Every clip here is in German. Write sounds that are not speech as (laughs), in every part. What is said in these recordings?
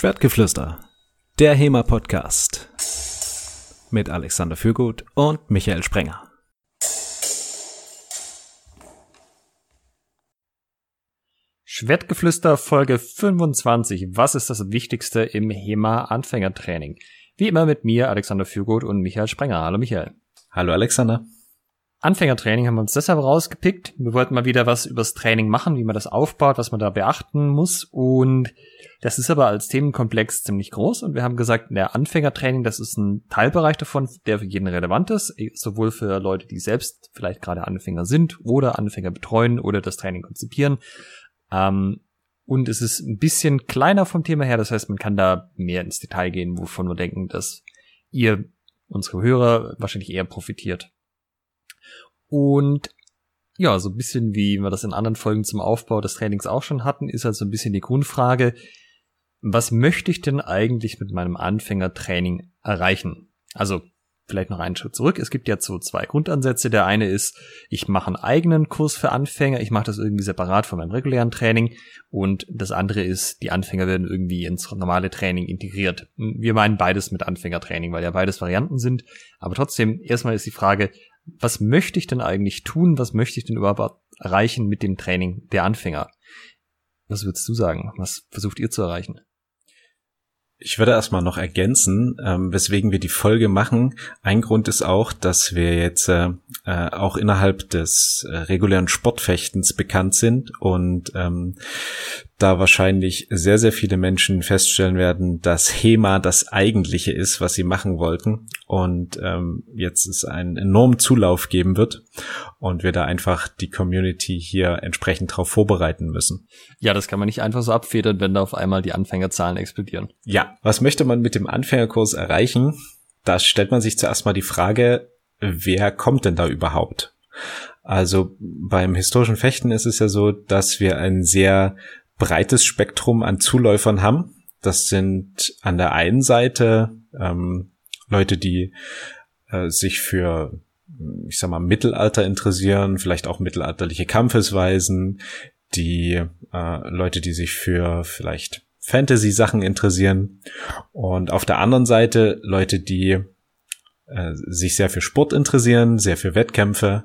Schwertgeflüster, der HEMA-Podcast mit Alexander Fürgut und Michael Sprenger. Schwertgeflüster Folge 25. Was ist das Wichtigste im HEMA-Anfängertraining? Wie immer mit mir, Alexander Fürgut und Michael Sprenger. Hallo Michael. Hallo Alexander. Anfängertraining haben wir uns deshalb rausgepickt. Wir wollten mal wieder was übers Training machen, wie man das aufbaut, was man da beachten muss. Und das ist aber als Themenkomplex ziemlich groß. Und wir haben gesagt, der Anfängertraining, das ist ein Teilbereich davon, der für jeden relevant ist. Sowohl für Leute, die selbst vielleicht gerade Anfänger sind oder Anfänger betreuen oder das Training konzipieren. Ähm, und es ist ein bisschen kleiner vom Thema her. Das heißt, man kann da mehr ins Detail gehen, wovon wir denken, dass ihr, unsere Hörer, wahrscheinlich eher profitiert. Und ja, so ein bisschen wie wir das in anderen Folgen zum Aufbau des Trainings auch schon hatten, ist also ein bisschen die Grundfrage, was möchte ich denn eigentlich mit meinem Anfängertraining erreichen? Also vielleicht noch einen Schritt zurück. Es gibt ja so zwei Grundansätze. Der eine ist, ich mache einen eigenen Kurs für Anfänger. Ich mache das irgendwie separat von meinem regulären Training. Und das andere ist, die Anfänger werden irgendwie ins normale Training integriert. Wir meinen beides mit Anfängertraining, weil ja beides Varianten sind. Aber trotzdem, erstmal ist die Frage, was möchte ich denn eigentlich tun? Was möchte ich denn überhaupt erreichen mit dem Training der Anfänger? Was würdest du sagen? Was versucht ihr zu erreichen? Ich würde erstmal noch ergänzen, ähm, weswegen wir die Folge machen. Ein Grund ist auch, dass wir jetzt äh, äh, auch innerhalb des äh, regulären Sportfechtens bekannt sind und ähm, da wahrscheinlich sehr, sehr viele Menschen feststellen werden, dass HEMA das eigentliche ist, was sie machen wollten und ähm, jetzt es einen enormen Zulauf geben wird und wir da einfach die Community hier entsprechend darauf vorbereiten müssen. Ja, das kann man nicht einfach so abfedern, wenn da auf einmal die Anfängerzahlen explodieren. Ja, was möchte man mit dem Anfängerkurs erreichen? Da stellt man sich zuerst mal die Frage, wer kommt denn da überhaupt? Also beim historischen Fechten ist es ja so, dass wir ein sehr breites Spektrum an Zuläufern haben. Das sind an der einen Seite ähm, Leute, die äh, sich für, ich sag mal, Mittelalter interessieren, vielleicht auch mittelalterliche Kampfesweisen, die äh, Leute, die sich für vielleicht Fantasy-Sachen interessieren und auf der anderen Seite Leute, die äh, sich sehr für Sport interessieren, sehr für Wettkämpfe,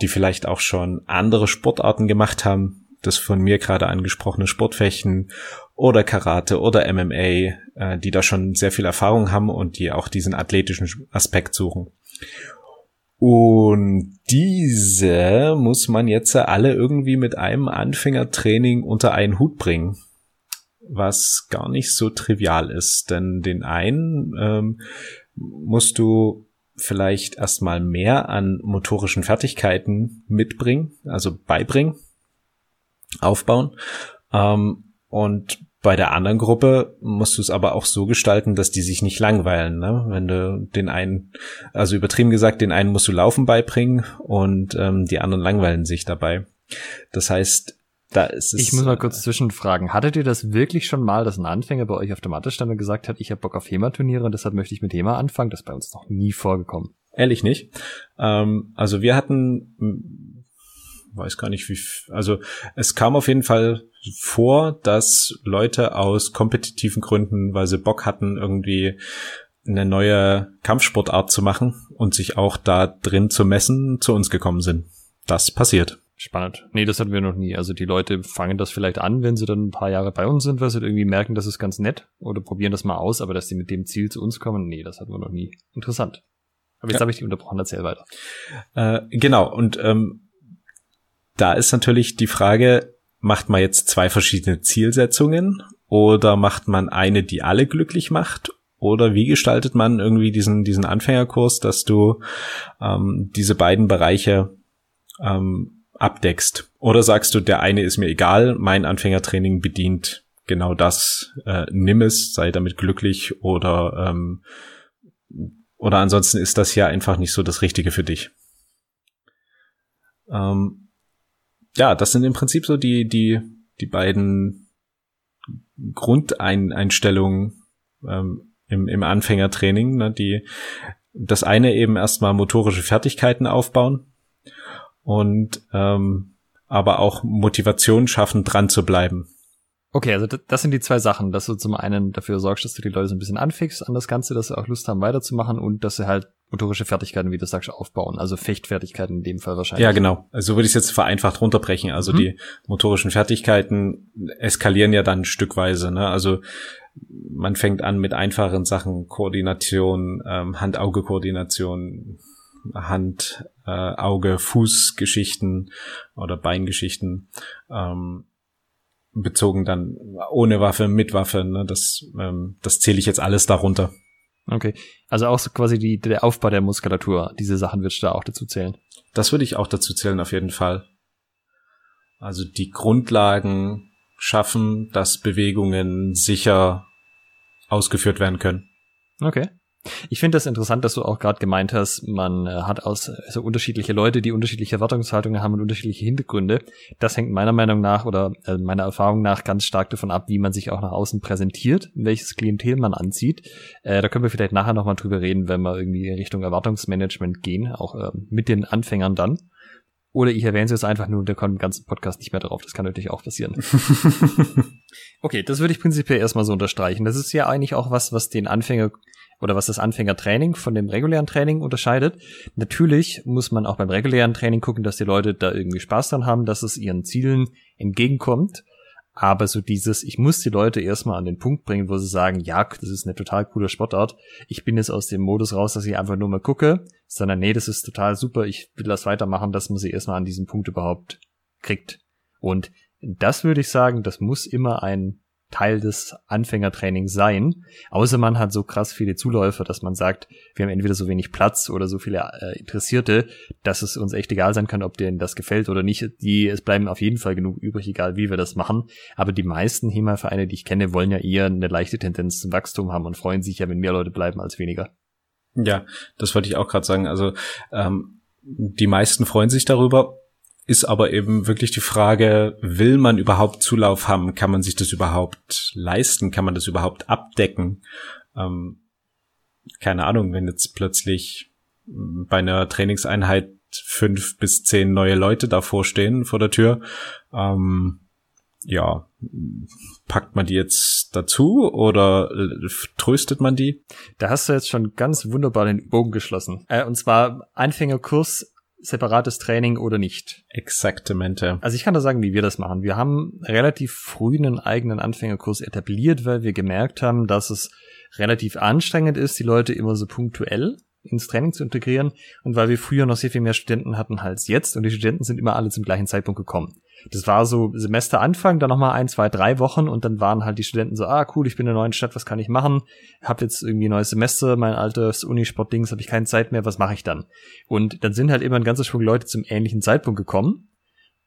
die vielleicht auch schon andere Sportarten gemacht haben, das von mir gerade angesprochene Sportfechten oder Karate oder MMA, äh, die da schon sehr viel Erfahrung haben und die auch diesen athletischen Aspekt suchen. Und diese muss man jetzt alle irgendwie mit einem Anfängertraining unter einen Hut bringen, was gar nicht so trivial ist, denn den einen ähm, musst du vielleicht erstmal mehr an motorischen Fertigkeiten mitbringen, also beibringen, aufbauen. Ähm, und bei der anderen Gruppe musst du es aber auch so gestalten, dass die sich nicht langweilen. Ne? Wenn du den einen, also übertrieben gesagt, den einen musst du Laufen beibringen und ähm, die anderen langweilen sich dabei. Das heißt, da ist es. Ich muss mal kurz zwischenfragen. Hattet ihr das wirklich schon mal, dass ein Anfänger bei euch auf der und gesagt hat, ich habe Bock auf HEMA-Turniere und deshalb möchte ich mit HEMA anfangen? Das ist bei uns noch nie vorgekommen. Ehrlich nicht. Ähm, also wir hatten weiß gar nicht wie, also es kam auf jeden Fall vor, dass Leute aus kompetitiven Gründen, weil sie Bock hatten, irgendwie eine neue Kampfsportart zu machen und sich auch da drin zu messen, zu uns gekommen sind. Das passiert. Spannend. Nee, das hatten wir noch nie. Also die Leute fangen das vielleicht an, wenn sie dann ein paar Jahre bei uns sind, weil sie irgendwie merken, das ist ganz nett oder probieren das mal aus, aber dass sie mit dem Ziel zu uns kommen, nee, das hatten wir noch nie. Interessant. Aber jetzt ja. habe ich die unterbrochen, erzähl weiter. Äh, genau, und ähm, da ist natürlich die Frage, macht man jetzt zwei verschiedene Zielsetzungen oder macht man eine, die alle glücklich macht? Oder wie gestaltet man irgendwie diesen, diesen Anfängerkurs, dass du ähm, diese beiden Bereiche ähm, abdeckst? Oder sagst du, der eine ist mir egal, mein Anfängertraining bedient genau das, äh, nimm es, sei damit glücklich oder ähm, oder ansonsten ist das ja einfach nicht so das Richtige für dich. Ähm, ja, das sind im Prinzip so die, die, die beiden Grundeinstellungen ähm, im, im Anfängertraining, ne, die das eine eben erstmal motorische Fertigkeiten aufbauen und ähm, aber auch Motivation schaffen, dran zu bleiben. Okay, also das sind die zwei Sachen, dass du zum einen dafür sorgst, dass du die Leute so ein bisschen anfixst an das Ganze, dass sie auch Lust haben weiterzumachen und dass sie halt motorische Fertigkeiten, wie du sagst, aufbauen. Also Fechtfertigkeiten in dem Fall wahrscheinlich. Ja, genau. Also würde ich es jetzt vereinfacht runterbrechen. Also mhm. die motorischen Fertigkeiten eskalieren ja dann stückweise. Ne? Also man fängt an mit einfachen Sachen, Koordination, ähm, Hand-Auge-Koordination, Hand, äh, Auge, Fußgeschichten oder Beingeschichten. Ähm, bezogen dann ohne Waffe, mit Waffe. Ne? Das, ähm, das zähle ich jetzt alles darunter. Okay, also auch so quasi die, der Aufbau der Muskulatur, diese Sachen würdest du da auch dazu zählen? Das würde ich auch dazu zählen, auf jeden Fall. Also die Grundlagen schaffen, dass Bewegungen sicher ausgeführt werden können. Okay. Ich finde das interessant, dass du auch gerade gemeint hast, man äh, hat aus also unterschiedliche Leute, die unterschiedliche Erwartungshaltungen haben und unterschiedliche Hintergründe. Das hängt meiner Meinung nach oder äh, meiner Erfahrung nach ganz stark davon ab, wie man sich auch nach außen präsentiert, welches Klientel man anzieht. Äh, da können wir vielleicht nachher nochmal drüber reden, wenn wir irgendwie Richtung Erwartungsmanagement gehen, auch äh, mit den Anfängern dann. Oder ich erwähne es jetzt einfach nur, der kommt im ganzen Podcast nicht mehr drauf. Das kann natürlich auch passieren. (laughs) okay, das würde ich prinzipiell erstmal so unterstreichen. Das ist ja eigentlich auch was, was den Anfänger oder was das Anfängertraining von dem regulären Training unterscheidet. Natürlich muss man auch beim regulären Training gucken, dass die Leute da irgendwie Spaß dran haben, dass es ihren Zielen entgegenkommt. Aber so dieses, ich muss die Leute erstmal an den Punkt bringen, wo sie sagen, ja, das ist eine total coole Sportart. Ich bin jetzt aus dem Modus raus, dass ich einfach nur mal gucke, sondern nee, das ist total super, ich will das weitermachen, dass man sie erstmal an diesen Punkt überhaupt kriegt. Und das würde ich sagen, das muss immer ein Teil des Anfängertrainings sein. Außer man hat so krass viele Zuläufer, dass man sagt, wir haben entweder so wenig Platz oder so viele äh, Interessierte, dass es uns echt egal sein kann, ob denen das gefällt oder nicht. Die, es bleiben auf jeden Fall genug übrig, egal wie wir das machen. Aber die meisten HEMA-Vereine, die ich kenne, wollen ja eher eine leichte Tendenz zum Wachstum haben und freuen sich ja, wenn mehr Leute bleiben als weniger. Ja, das wollte ich auch gerade sagen. Also ähm, die meisten freuen sich darüber ist aber eben wirklich die Frage, will man überhaupt Zulauf haben? Kann man sich das überhaupt leisten? Kann man das überhaupt abdecken? Ähm, keine Ahnung, wenn jetzt plötzlich bei einer Trainingseinheit fünf bis zehn neue Leute davor stehen vor der Tür, ähm, ja, packt man die jetzt dazu oder tröstet man die? Da hast du jetzt schon ganz wunderbar den Bogen geschlossen. Äh, und zwar Einfängerkurs separates Training oder nicht. Exaktamente. Also ich kann da sagen, wie wir das machen. Wir haben relativ früh einen eigenen Anfängerkurs etabliert, weil wir gemerkt haben, dass es relativ anstrengend ist, die Leute immer so punktuell ins Training zu integrieren und weil wir früher noch sehr viel mehr Studenten hatten als jetzt und die Studenten sind immer alle zum gleichen Zeitpunkt gekommen. Das war so Semesteranfang, dann nochmal ein, zwei, drei Wochen und dann waren halt die Studenten so, ah cool, ich bin in einer neuen Stadt, was kann ich machen? Hab jetzt irgendwie ein neues Semester, mein altes Unisport-Dings, habe ich keine Zeit mehr, was mache ich dann? Und dann sind halt immer ein ganzer Schwung Leute zum ähnlichen Zeitpunkt gekommen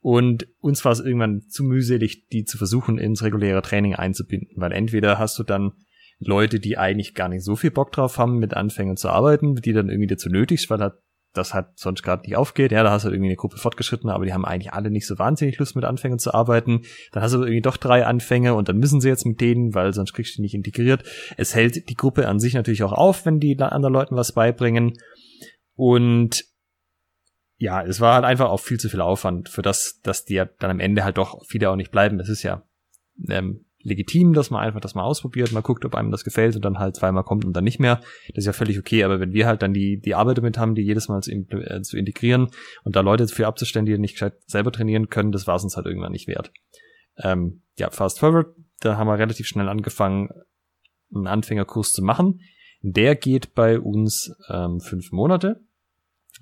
und uns war es irgendwann zu mühselig, die zu versuchen, ins reguläre Training einzubinden, weil entweder hast du dann Leute, die eigentlich gar nicht so viel Bock drauf haben, mit Anfängern zu arbeiten, die dann irgendwie dazu nötigst, weil halt das halt sonst gerade nicht aufgeht. Ja, da hast du irgendwie eine Gruppe fortgeschritten, aber die haben eigentlich alle nicht so wahnsinnig Lust mit Anfängern zu arbeiten. Dann hast du irgendwie doch drei Anfänge und dann müssen sie jetzt mit denen, weil sonst kriegst du die nicht integriert. Es hält die Gruppe an sich natürlich auch auf, wenn die anderen Leuten was beibringen. Und ja, es war halt einfach auch viel zu viel Aufwand für das, dass die dann am Ende halt doch viele auch nicht bleiben. Es ist ja ähm, legitim, dass man einfach das mal ausprobiert, mal guckt, ob einem das gefällt und dann halt zweimal kommt und dann nicht mehr. Das ist ja völlig okay, aber wenn wir halt dann die, die Arbeit damit haben, die jedes Mal zu, äh, zu integrieren und da Leute für abzustellen, die nicht selber trainieren können, das war es uns halt irgendwann nicht wert. Ähm, ja, fast forward, da haben wir relativ schnell angefangen, einen Anfängerkurs zu machen. Der geht bei uns ähm, fünf Monate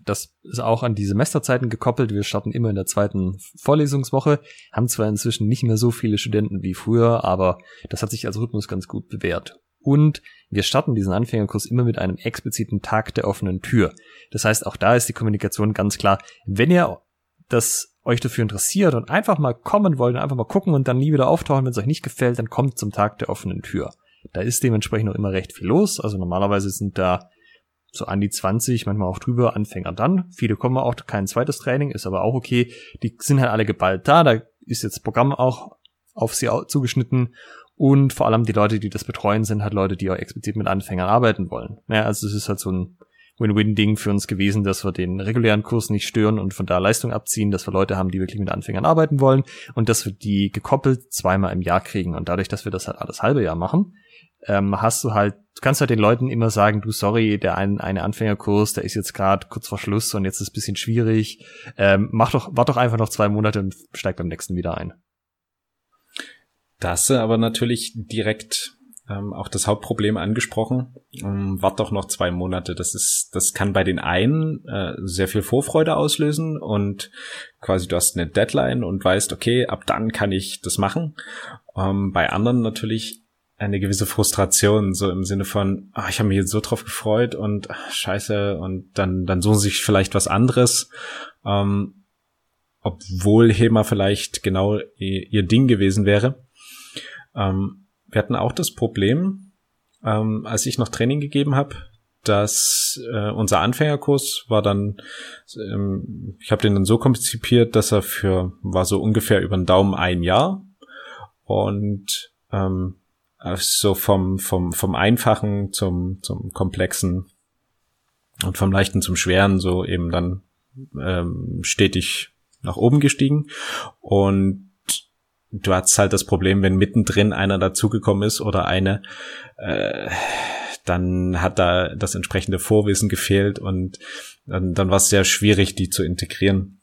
das ist auch an die Semesterzeiten gekoppelt. Wir starten immer in der zweiten Vorlesungswoche, haben zwar inzwischen nicht mehr so viele Studenten wie früher, aber das hat sich als Rhythmus ganz gut bewährt. Und wir starten diesen Anfängerkurs immer mit einem expliziten Tag der offenen Tür. Das heißt, auch da ist die Kommunikation ganz klar. Wenn ihr das euch dafür interessiert und einfach mal kommen wollt, einfach mal gucken und dann nie wieder auftauchen, wenn es euch nicht gefällt, dann kommt zum Tag der offenen Tür. Da ist dementsprechend auch immer recht viel los. Also normalerweise sind da so an die 20, manchmal auch drüber, Anfänger dann. Viele kommen auch kein zweites Training, ist aber auch okay. Die sind halt alle geballt da, da ist jetzt Programm auch auf sie zugeschnitten und vor allem die Leute, die das betreuen, sind halt Leute, die auch explizit mit Anfängern arbeiten wollen. Ja, also es ist halt so ein Win-Win-Ding für uns gewesen, dass wir den regulären Kurs nicht stören und von da Leistung abziehen, dass wir Leute haben, die wirklich mit Anfängern arbeiten wollen und dass wir die gekoppelt zweimal im Jahr kriegen. Und dadurch, dass wir das halt alles halbe Jahr machen, ähm, hast du halt, du kannst halt den Leuten immer sagen, du sorry, der ein, eine Anfängerkurs, der ist jetzt gerade kurz vor Schluss und jetzt ist es bisschen schwierig. Ähm, mach doch, warte doch einfach noch zwei Monate und steig beim nächsten wieder ein. Das aber natürlich direkt ähm, auch das Hauptproblem angesprochen. Ähm, wart doch noch zwei Monate. Das ist, das kann bei den einen äh, sehr viel Vorfreude auslösen und quasi du hast eine Deadline und weißt, okay, ab dann kann ich das machen. Ähm, bei anderen natürlich eine gewisse Frustration, so im Sinne von, ach, ich habe mich jetzt so drauf gefreut und ach, scheiße, und dann, dann suchen sie sich vielleicht was anderes. Ähm, obwohl HEMA vielleicht genau ihr, ihr Ding gewesen wäre. Ähm, wir hatten auch das Problem, ähm, als ich noch Training gegeben habe, dass äh, unser Anfängerkurs war dann, ähm, ich habe den dann so konzipiert, dass er für, war so ungefähr über den Daumen ein Jahr. Und ähm, so vom, vom, vom Einfachen zum, zum Komplexen und vom Leichten zum Schweren so eben dann ähm, stetig nach oben gestiegen. Und du hast halt das Problem, wenn mittendrin einer dazugekommen ist oder eine, äh, dann hat da das entsprechende Vorwissen gefehlt und dann, dann war es sehr schwierig, die zu integrieren.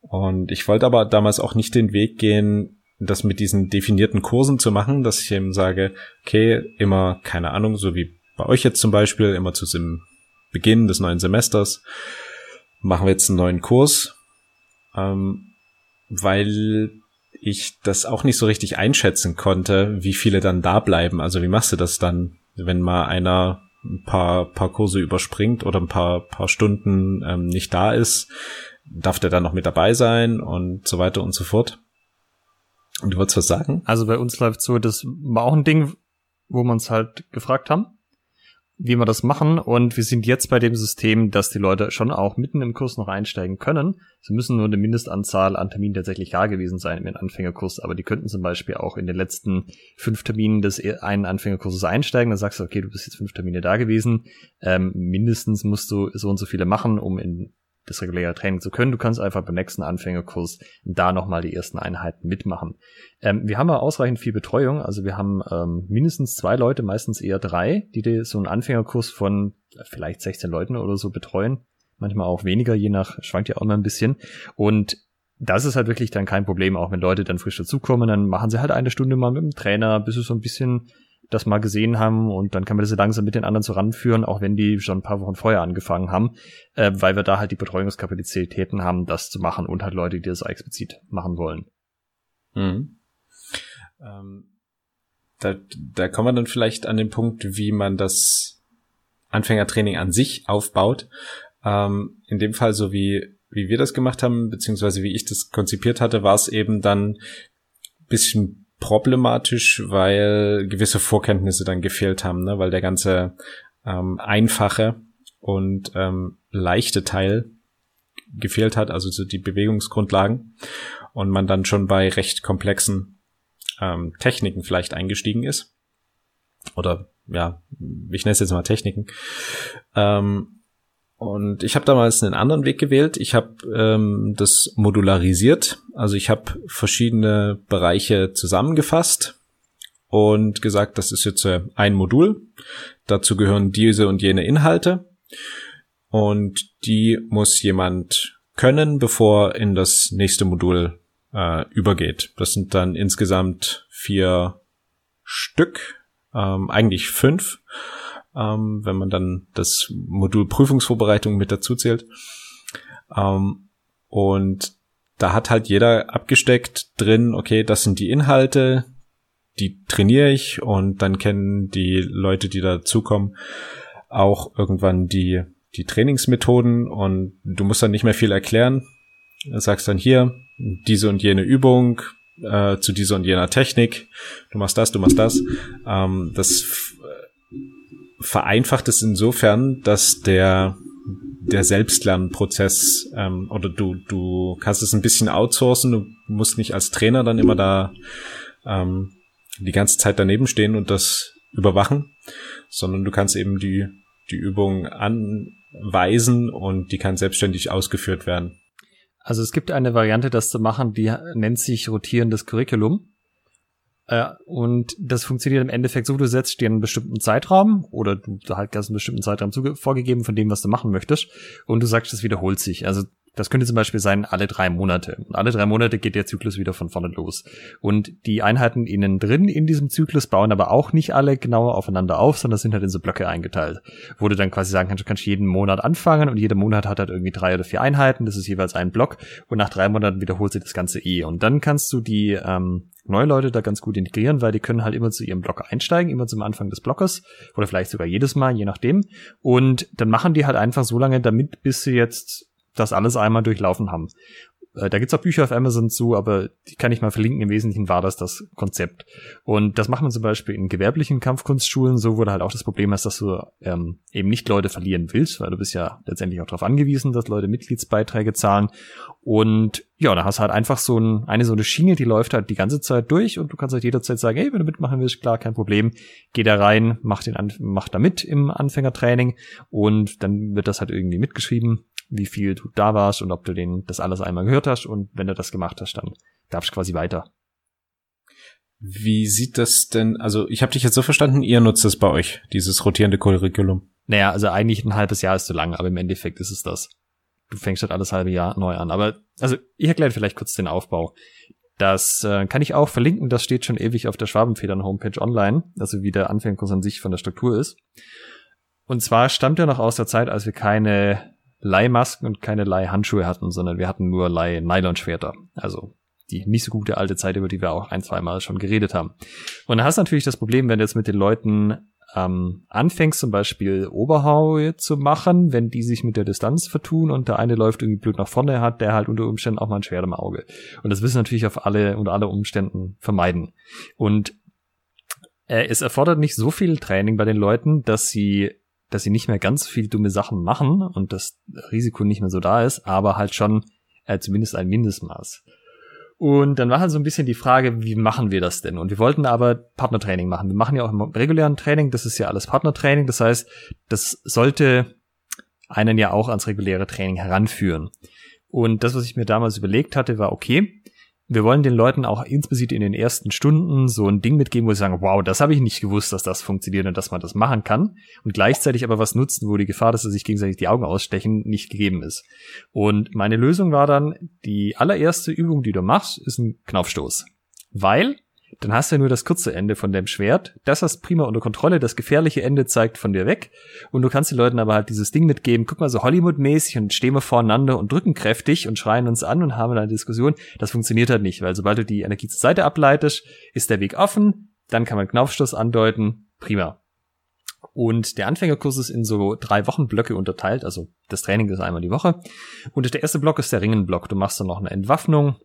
Und ich wollte aber damals auch nicht den Weg gehen, das mit diesen definierten Kursen zu machen, dass ich eben sage, okay, immer, keine Ahnung, so wie bei euch jetzt zum Beispiel, immer zu dem Beginn des neuen Semesters machen wir jetzt einen neuen Kurs, ähm, weil ich das auch nicht so richtig einschätzen konnte, wie viele dann da bleiben. Also wie machst du das dann, wenn mal einer ein paar, paar Kurse überspringt oder ein paar, paar Stunden ähm, nicht da ist? Darf der dann noch mit dabei sein und so weiter und so fort? Und du wolltest was sagen? Also bei uns läuft so, das war auch ein Ding, wo wir uns halt gefragt haben, wie wir das machen. Und wir sind jetzt bei dem System, dass die Leute schon auch mitten im Kurs noch einsteigen können. Sie müssen nur eine Mindestanzahl an Terminen tatsächlich da gewesen sein im Anfängerkurs, aber die könnten zum Beispiel auch in den letzten fünf Terminen des e-, einen Anfängerkurses einsteigen. Dann sagst du, okay, du bist jetzt fünf Termine da gewesen. Ähm, mindestens musst du so und so viele machen, um in das reguläre Training zu können. Du kannst einfach beim nächsten Anfängerkurs da nochmal die ersten Einheiten mitmachen. Ähm, wir haben ja ausreichend viel Betreuung. Also wir haben ähm, mindestens zwei Leute, meistens eher drei, die, die so einen Anfängerkurs von vielleicht 16 Leuten oder so betreuen. Manchmal auch weniger, je nach, schwankt ja auch mal ein bisschen. Und das ist halt wirklich dann kein Problem, auch wenn Leute dann frisch dazukommen, dann machen sie halt eine Stunde mal mit dem Trainer, bis sie so ein bisschen das mal gesehen haben und dann kann man das so langsam mit den anderen so ranführen, auch wenn die schon ein paar Wochen vorher angefangen haben, äh, weil wir da halt die Betreuungskapazitäten haben, das zu machen und halt Leute, die das explizit machen wollen. Mhm. Ähm, da, da kommen wir dann vielleicht an den Punkt, wie man das Anfängertraining an sich aufbaut. Ähm, in dem Fall so wie wie wir das gemacht haben, beziehungsweise wie ich das konzipiert hatte, war es eben dann bisschen problematisch, weil gewisse Vorkenntnisse dann gefehlt haben, ne? weil der ganze ähm, einfache und ähm, leichte Teil gefehlt hat, also so die Bewegungsgrundlagen und man dann schon bei recht komplexen ähm, Techniken vielleicht eingestiegen ist. Oder ja, ich nenne es jetzt mal Techniken. Ähm, und ich habe damals einen anderen Weg gewählt. Ich habe ähm, das modularisiert. Also ich habe verschiedene Bereiche zusammengefasst und gesagt, das ist jetzt äh, ein Modul. Dazu gehören diese und jene Inhalte. Und die muss jemand können, bevor in das nächste Modul äh, übergeht. Das sind dann insgesamt vier Stück, ähm, eigentlich fünf ähm, wenn man dann das Modul Prüfungsvorbereitung mit dazu zählt. Ähm, und da hat halt jeder abgesteckt drin, okay, das sind die Inhalte, die trainiere ich und dann kennen die Leute, die dazukommen, auch irgendwann die, die Trainingsmethoden und du musst dann nicht mehr viel erklären. Du sagst dann hier, diese und jene Übung, äh, zu dieser und jener Technik, du machst das, du machst das. Ähm, das vereinfacht es insofern, dass der der Selbstlernprozess ähm, oder du du kannst es ein bisschen outsourcen. Du musst nicht als Trainer dann immer da ähm, die ganze Zeit daneben stehen und das überwachen, sondern du kannst eben die die Übung anweisen und die kann selbstständig ausgeführt werden. Also es gibt eine Variante, das zu machen, die nennt sich rotierendes Curriculum. Äh, und das funktioniert im Endeffekt so, du setzt dir einen bestimmten Zeitraum oder du halt hast einen bestimmten Zeitraum vorgegeben von dem, was du machen möchtest und du sagst, das wiederholt sich. Also das könnte zum Beispiel sein, alle drei Monate. Und alle drei Monate geht der Zyklus wieder von vorne los. Und die Einheiten innen drin in diesem Zyklus bauen aber auch nicht alle genauer aufeinander auf, sondern sind halt in so Blöcke eingeteilt. Wo du dann quasi sagen kannst, du kannst jeden Monat anfangen und jeder Monat hat halt irgendwie drei oder vier Einheiten. Das ist jeweils ein Block. Und nach drei Monaten wiederholt sich das Ganze eh. Und dann kannst du die ähm, neue Leute da ganz gut integrieren, weil die können halt immer zu ihrem Block einsteigen, immer zum Anfang des Blockes oder vielleicht sogar jedes Mal, je nachdem. Und dann machen die halt einfach so lange damit, bis sie jetzt das alles einmal durchlaufen haben. Äh, da gibt's auch Bücher auf Amazon zu, aber die kann ich mal verlinken. Im Wesentlichen war das das Konzept. Und das macht man zum Beispiel in gewerblichen Kampfkunstschulen, so wurde halt auch das Problem dass du ähm, eben nicht Leute verlieren willst, weil du bist ja letztendlich auch darauf angewiesen, dass Leute Mitgliedsbeiträge zahlen. Und ja, da hast du halt einfach so ein, eine so eine Schiene, die läuft halt die ganze Zeit durch und du kannst halt jederzeit sagen, hey, wenn du mitmachen willst, klar, kein Problem, geh da rein, mach den, mach da mit im Anfängertraining und dann wird das halt irgendwie mitgeschrieben wie viel du da warst und ob du den das alles einmal gehört hast und wenn du das gemacht hast, dann darfst du quasi weiter. Wie sieht das denn, also ich habe dich jetzt so verstanden, ihr nutzt es bei euch, dieses rotierende Curriculum. Naja, also eigentlich ein halbes Jahr ist zu lang, aber im Endeffekt ist es das. Du fängst halt alles halbe Jahr neu an. Aber, also ich erkläre vielleicht kurz den Aufbau. Das äh, kann ich auch verlinken, das steht schon ewig auf der Schwabenfedern Homepage online, also wie der Anfängerkurs an sich von der Struktur ist. Und zwar stammt er noch aus der Zeit, als wir keine Leihmasken und keine Leihhandschuhe hatten, sondern wir hatten nur Leih-Nylonschwerter. Also die nicht so gute alte Zeit, über die wir auch ein, zwei Mal schon geredet haben. Und da hast du natürlich das Problem, wenn du jetzt mit den Leuten ähm, anfängst, zum Beispiel Oberhaue zu machen, wenn die sich mit der Distanz vertun und der eine läuft irgendwie blöd nach vorne, hat der halt unter Umständen auch mal ein Schwert im Auge. Und das wissen natürlich auf alle, unter alle Umständen vermeiden. Und äh, es erfordert nicht so viel Training bei den Leuten, dass sie dass sie nicht mehr ganz viel dumme Sachen machen und das Risiko nicht mehr so da ist, aber halt schon äh, zumindest ein Mindestmaß. Und dann war halt so ein bisschen die Frage, wie machen wir das denn? Und wir wollten aber Partnertraining machen. Wir machen ja auch im regulären Training, das ist ja alles Partnertraining, das heißt, das sollte einen ja auch ans reguläre Training heranführen. Und das, was ich mir damals überlegt hatte, war, okay, wir wollen den Leuten auch insbesondere in den ersten Stunden so ein Ding mitgeben, wo sie sagen, wow, das habe ich nicht gewusst, dass das funktioniert und dass man das machen kann. Und gleichzeitig aber was nutzen, wo die Gefahr, dass sie sich gegenseitig die Augen ausstechen, nicht gegeben ist. Und meine Lösung war dann, die allererste Übung, die du machst, ist ein Knaufstoß. Weil dann hast du ja nur das kurze Ende von dem Schwert. Das hast prima unter Kontrolle. Das gefährliche Ende zeigt von dir weg. Und du kannst den Leuten aber halt dieses Ding mitgeben. Guck mal, so Hollywood-mäßig und stehen wir voreinander und drücken kräftig und schreien uns an und haben eine Diskussion. Das funktioniert halt nicht, weil sobald du die Energie zur Seite ableitest, ist der Weg offen. Dann kann man Knaufstoß andeuten. Prima. Und der Anfängerkurs ist in so drei Wochenblöcke unterteilt. Also das Training ist einmal die Woche. Und der erste Block ist der Ringenblock. Du machst dann noch eine Entwaffnung.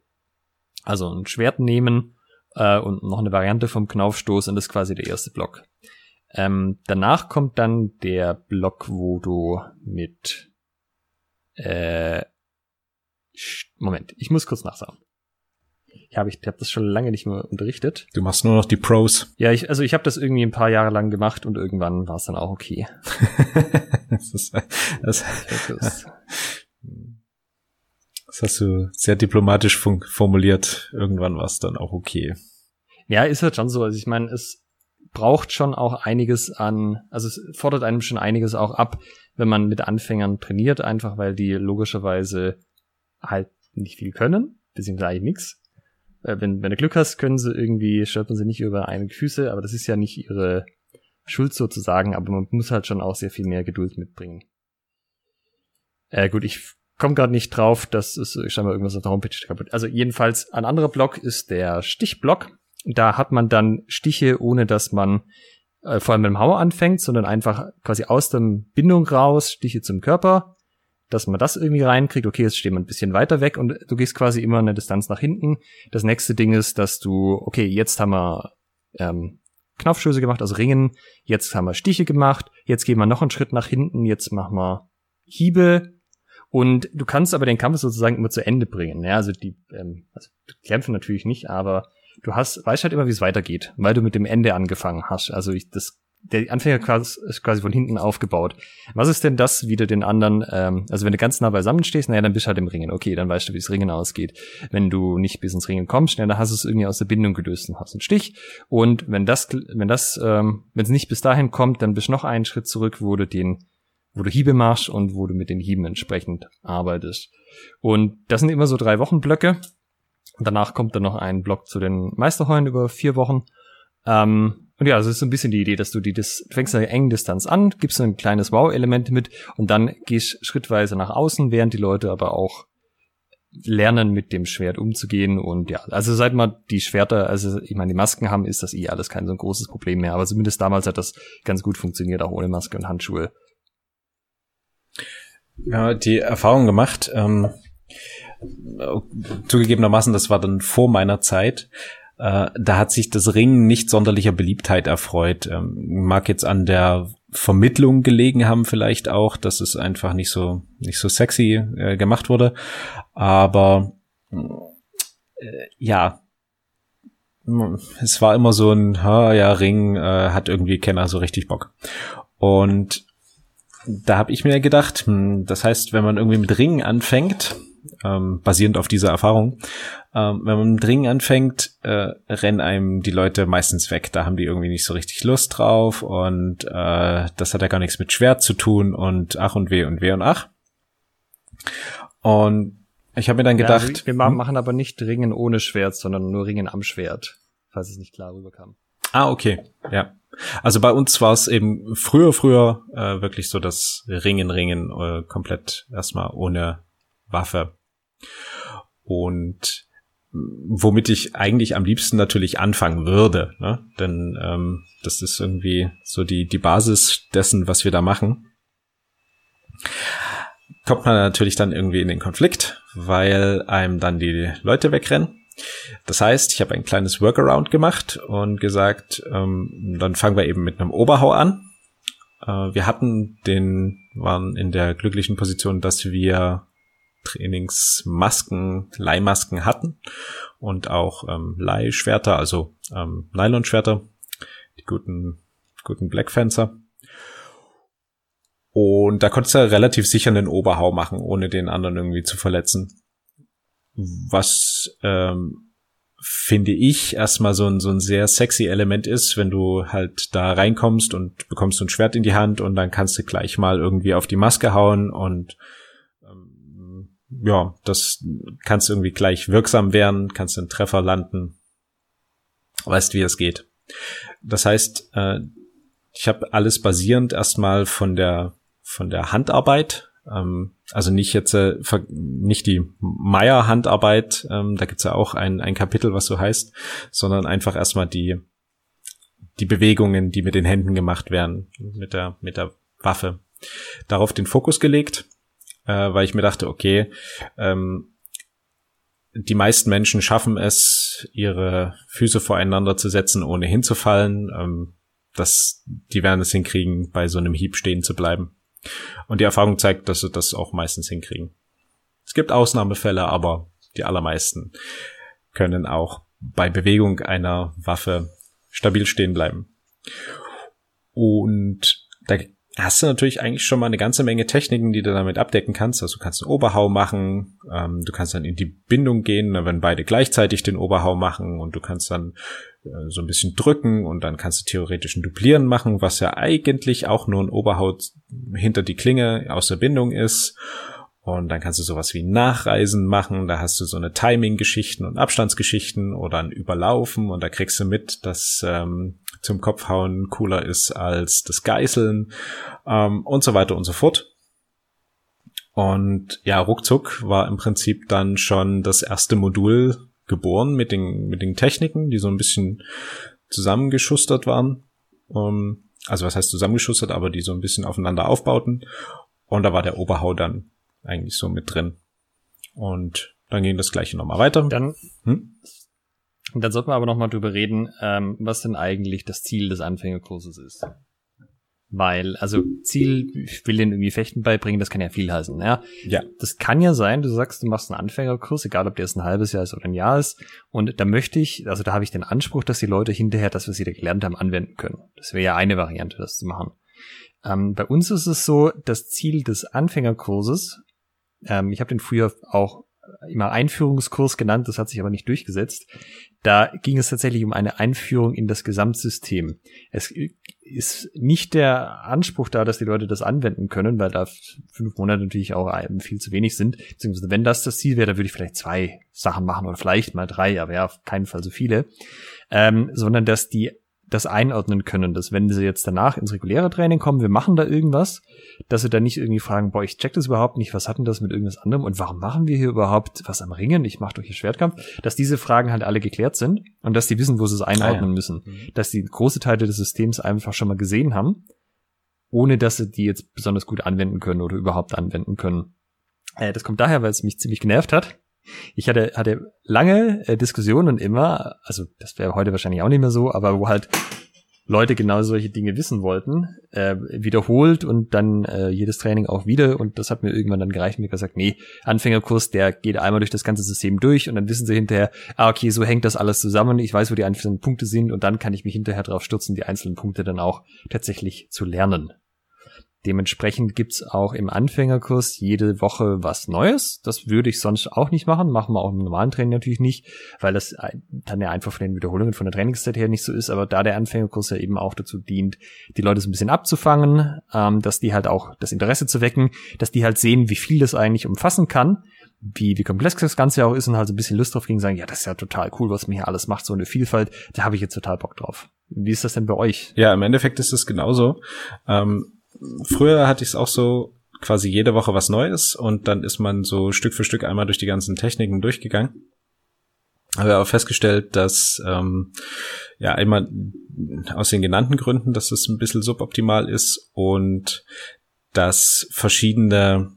Also ein Schwert nehmen äh, und noch eine Variante vom Knaufstoß und das ist quasi der erste Block. Ähm, danach kommt dann der Block, wo du mit äh, Moment, ich muss kurz nachsagen. Ich habe ich hab das schon lange nicht mehr unterrichtet. Du machst nur noch die Pros. Ja, ich, also ich habe das irgendwie ein paar Jahre lang gemacht und irgendwann war es dann auch okay. (laughs) das, ist, das, das (laughs) hast du sehr diplomatisch formuliert. Irgendwann war es dann auch okay. Ja, ist halt schon so. Also ich meine, es braucht schon auch einiges an, also es fordert einem schon einiges auch ab, wenn man mit Anfängern trainiert, einfach weil die logischerweise halt nicht viel können, beziehungsweise eigentlich nichts. Äh, wenn, wenn du Glück hast, können sie irgendwie, stolpern sie nicht über einige Füße, aber das ist ja nicht ihre Schuld sozusagen, aber man muss halt schon auch sehr viel mehr Geduld mitbringen. Äh, gut, ich komme gerade nicht drauf, das ist scheinbar irgendwas auf der Homepage kaputt. Also jedenfalls ein anderer Block ist der Stichblock. Da hat man dann Stiche, ohne dass man äh, vor allem mit dem Hauer anfängt, sondern einfach quasi aus der Bindung raus, Stiche zum Körper, dass man das irgendwie reinkriegt. Okay, jetzt steht man ein bisschen weiter weg und du gehst quasi immer eine Distanz nach hinten. Das nächste Ding ist, dass du, okay, jetzt haben wir ähm, Knopfstöße gemacht, also Ringen, jetzt haben wir Stiche gemacht, jetzt gehen wir noch einen Schritt nach hinten, jetzt machen wir Hiebe, und du kannst aber den Kampf sozusagen immer zu Ende bringen. Ja, also die, ähm, also kämpfen natürlich nicht, aber du hast, weißt halt immer, wie es weitergeht, weil du mit dem Ende angefangen hast. Also ich, das der Anfängerkurs ist quasi von hinten aufgebaut. Was ist denn das, wie du den anderen, ähm, also wenn du ganz nah beisammen stehst, naja, dann bist du halt im Ringen. Okay, dann weißt du, wie das Ringen ausgeht. Wenn du nicht bis ins Ringen kommst, dann hast du es irgendwie aus der Bindung gelöst und hast einen Stich. Und wenn das, wenn das, ähm, wenn es nicht bis dahin kommt, dann bist du noch einen Schritt zurück, wo du den, wo du Hiebe machst und wo du mit den Hieben entsprechend arbeitest. Und das sind immer so drei Wochenblöcke. Danach kommt dann noch ein Block zu den Meisterheulen über vier Wochen. Ähm, und ja, das ist so ein bisschen die Idee, dass du die, das, fängst eine engen Distanz an, gibst so ein kleines Wow-Element mit und dann gehst schrittweise nach außen, während die Leute aber auch lernen, mit dem Schwert umzugehen und ja, also seit man die Schwerter, also ich meine, die Masken haben, ist das eh alles kein so ein großes Problem mehr, aber zumindest damals hat das ganz gut funktioniert, auch ohne Maske und Handschuhe. Ja, die Erfahrung gemacht, ähm, zugegebenermaßen, das war dann vor meiner Zeit, äh, da hat sich das Ringen nicht sonderlicher Beliebtheit erfreut. Ähm, mag jetzt an der Vermittlung gelegen haben vielleicht auch, dass es einfach nicht so nicht so sexy äh, gemacht wurde, aber äh, ja, es war immer so ein, ha, ja, Ring äh, hat irgendwie Kenner so richtig Bock. Und da habe ich mir gedacht, hm, das heißt, wenn man irgendwie mit Ringen anfängt, ähm, basierend auf dieser Erfahrung. Ähm, wenn man mit Ringen anfängt, äh, rennen einem die Leute meistens weg. Da haben die irgendwie nicht so richtig Lust drauf und äh, das hat ja gar nichts mit Schwert zu tun und ach und weh und weh und ach. Und ich habe mir dann gedacht. Ja, wir machen aber nicht Ringen ohne Schwert, sondern nur Ringen am Schwert, falls es nicht klar rüberkam. Ah, okay, ja. Also bei uns war es eben früher, früher äh, wirklich so das Ringen, Ringen äh, komplett erstmal ohne Waffe. Und womit ich eigentlich am liebsten natürlich anfangen würde, ne? denn ähm, das ist irgendwie so die die Basis dessen, was wir da machen. Kommt man natürlich dann irgendwie in den Konflikt, weil einem dann die Leute wegrennen. Das heißt, ich habe ein kleines Workaround gemacht und gesagt, ähm, dann fangen wir eben mit einem Oberhau an. Äh, wir hatten den, waren in der glücklichen Position, dass wir Trainingsmasken, Leihmasken hatten und auch ähm, Leihschwerter, also ähm, Nylonschwerter, die guten, guten Blackfencer. Und da konntest du relativ sicher einen Oberhau machen, ohne den anderen irgendwie zu verletzen. Was ähm, finde ich erstmal so ein, so ein sehr sexy Element ist, wenn du halt da reinkommst und bekommst so ein Schwert in die Hand und dann kannst du gleich mal irgendwie auf die Maske hauen und ja, das kannst irgendwie gleich wirksam werden, kannst einen Treffer landen, weißt, wie es geht. Das heißt, äh, ich habe alles basierend erstmal von der von der Handarbeit, ähm, also nicht jetzt äh, nicht die Meier Handarbeit, ähm, da gibt's ja auch ein, ein Kapitel, was so heißt, sondern einfach erstmal die die Bewegungen, die mit den Händen gemacht werden, mit der mit der Waffe. Darauf den Fokus gelegt äh, weil ich mir dachte, okay, ähm, die meisten Menschen schaffen es, ihre Füße voreinander zu setzen, ohne hinzufallen. Ähm, das, die werden es hinkriegen, bei so einem Hieb stehen zu bleiben. Und die Erfahrung zeigt, dass sie das auch meistens hinkriegen. Es gibt Ausnahmefälle, aber die allermeisten können auch bei Bewegung einer Waffe stabil stehen bleiben. Und da hast du natürlich eigentlich schon mal eine ganze Menge Techniken, die du damit abdecken kannst. Also du kannst einen Oberhau machen, ähm, du kannst dann in die Bindung gehen, wenn beide gleichzeitig den Oberhau machen und du kannst dann äh, so ein bisschen drücken und dann kannst du theoretisch ein Duplieren machen, was ja eigentlich auch nur ein Oberhau hinter die Klinge aus der Bindung ist. Und dann kannst du sowas wie Nachreisen machen. Da hast du so eine Timing-Geschichten und Abstandsgeschichten oder ein Überlaufen und da kriegst du mit, dass ähm, zum Kopfhauen cooler ist als das Geißeln ähm, und so weiter und so fort. Und ja, ruckzuck war im Prinzip dann schon das erste Modul geboren mit den, mit den Techniken, die so ein bisschen zusammengeschustert waren. Ähm, also was heißt zusammengeschustert, aber die so ein bisschen aufeinander aufbauten. Und da war der Oberhau dann eigentlich so mit drin. Und dann ging das gleiche nochmal weiter. Dann, hm? Dann sollten wir aber nochmal drüber reden, ähm, was denn eigentlich das Ziel des Anfängerkurses ist. Weil, also Ziel, ich will den irgendwie Fechten beibringen, das kann ja viel heißen. Ja? Ja. Das kann ja sein, du sagst, du machst einen Anfängerkurs, egal ob der jetzt ein halbes Jahr ist oder ein Jahr ist. Und da möchte ich, also da habe ich den Anspruch, dass die Leute hinterher das, was sie da gelernt haben, anwenden können. Das wäre ja eine Variante, das zu machen. Ähm, bei uns ist es so, das Ziel des Anfängerkurses, ähm, ich habe den früher auch immer Einführungskurs genannt, das hat sich aber nicht durchgesetzt. Da ging es tatsächlich um eine Einführung in das Gesamtsystem. Es ist nicht der Anspruch da, dass die Leute das anwenden können, weil da fünf Monate natürlich auch viel zu wenig sind. Beziehungsweise wenn das das Ziel wäre, dann würde ich vielleicht zwei Sachen machen oder vielleicht mal drei, aber ja, auf keinen Fall so viele. Ähm, sondern dass die das einordnen können, dass wenn sie jetzt danach ins reguläre Training kommen, wir machen da irgendwas, dass sie dann nicht irgendwie fragen, boah, ich check das überhaupt nicht, was hat denn das mit irgendwas anderem und warum machen wir hier überhaupt was am Ringen? Ich mache doch hier Schwertkampf, dass diese Fragen halt alle geklärt sind und dass die wissen, wo sie es einordnen ah, ja. müssen, mhm. dass die große Teile des Systems einfach schon mal gesehen haben, ohne dass sie die jetzt besonders gut anwenden können oder überhaupt anwenden können. Äh, das kommt daher, weil es mich ziemlich genervt hat, ich hatte, hatte lange äh, Diskussionen immer, also das wäre heute wahrscheinlich auch nicht mehr so, aber wo halt Leute genau solche Dinge wissen wollten, äh, wiederholt und dann äh, jedes Training auch wieder. Und das hat mir irgendwann dann gereicht und mir gesagt, nee, Anfängerkurs, der geht einmal durch das ganze System durch und dann wissen sie hinterher, ah, okay, so hängt das alles zusammen, ich weiß, wo die einzelnen Punkte sind und dann kann ich mich hinterher drauf stürzen, die einzelnen Punkte dann auch tatsächlich zu lernen. Dementsprechend gibt's auch im Anfängerkurs jede Woche was Neues. Das würde ich sonst auch nicht machen. Machen wir auch im normalen Training natürlich nicht, weil das dann ja einfach von den Wiederholungen von der Trainingszeit her nicht so ist. Aber da der Anfängerkurs ja eben auch dazu dient, die Leute so ein bisschen abzufangen, ähm, dass die halt auch das Interesse zu wecken, dass die halt sehen, wie viel das eigentlich umfassen kann, wie, wie komplex das Ganze auch ist und halt so ein bisschen Lust drauf kriegen, sagen, ja, das ist ja total cool, was mir hier alles macht, so eine Vielfalt, da habe ich jetzt total Bock drauf. Wie ist das denn bei euch? Ja, im Endeffekt ist es genauso. Ähm früher hatte ich es auch so quasi jede Woche was Neues und dann ist man so Stück für Stück einmal durch die ganzen Techniken durchgegangen. Habe auch festgestellt, dass ähm, ja einmal aus den genannten Gründen, dass es ein bisschen suboptimal ist und dass verschiedene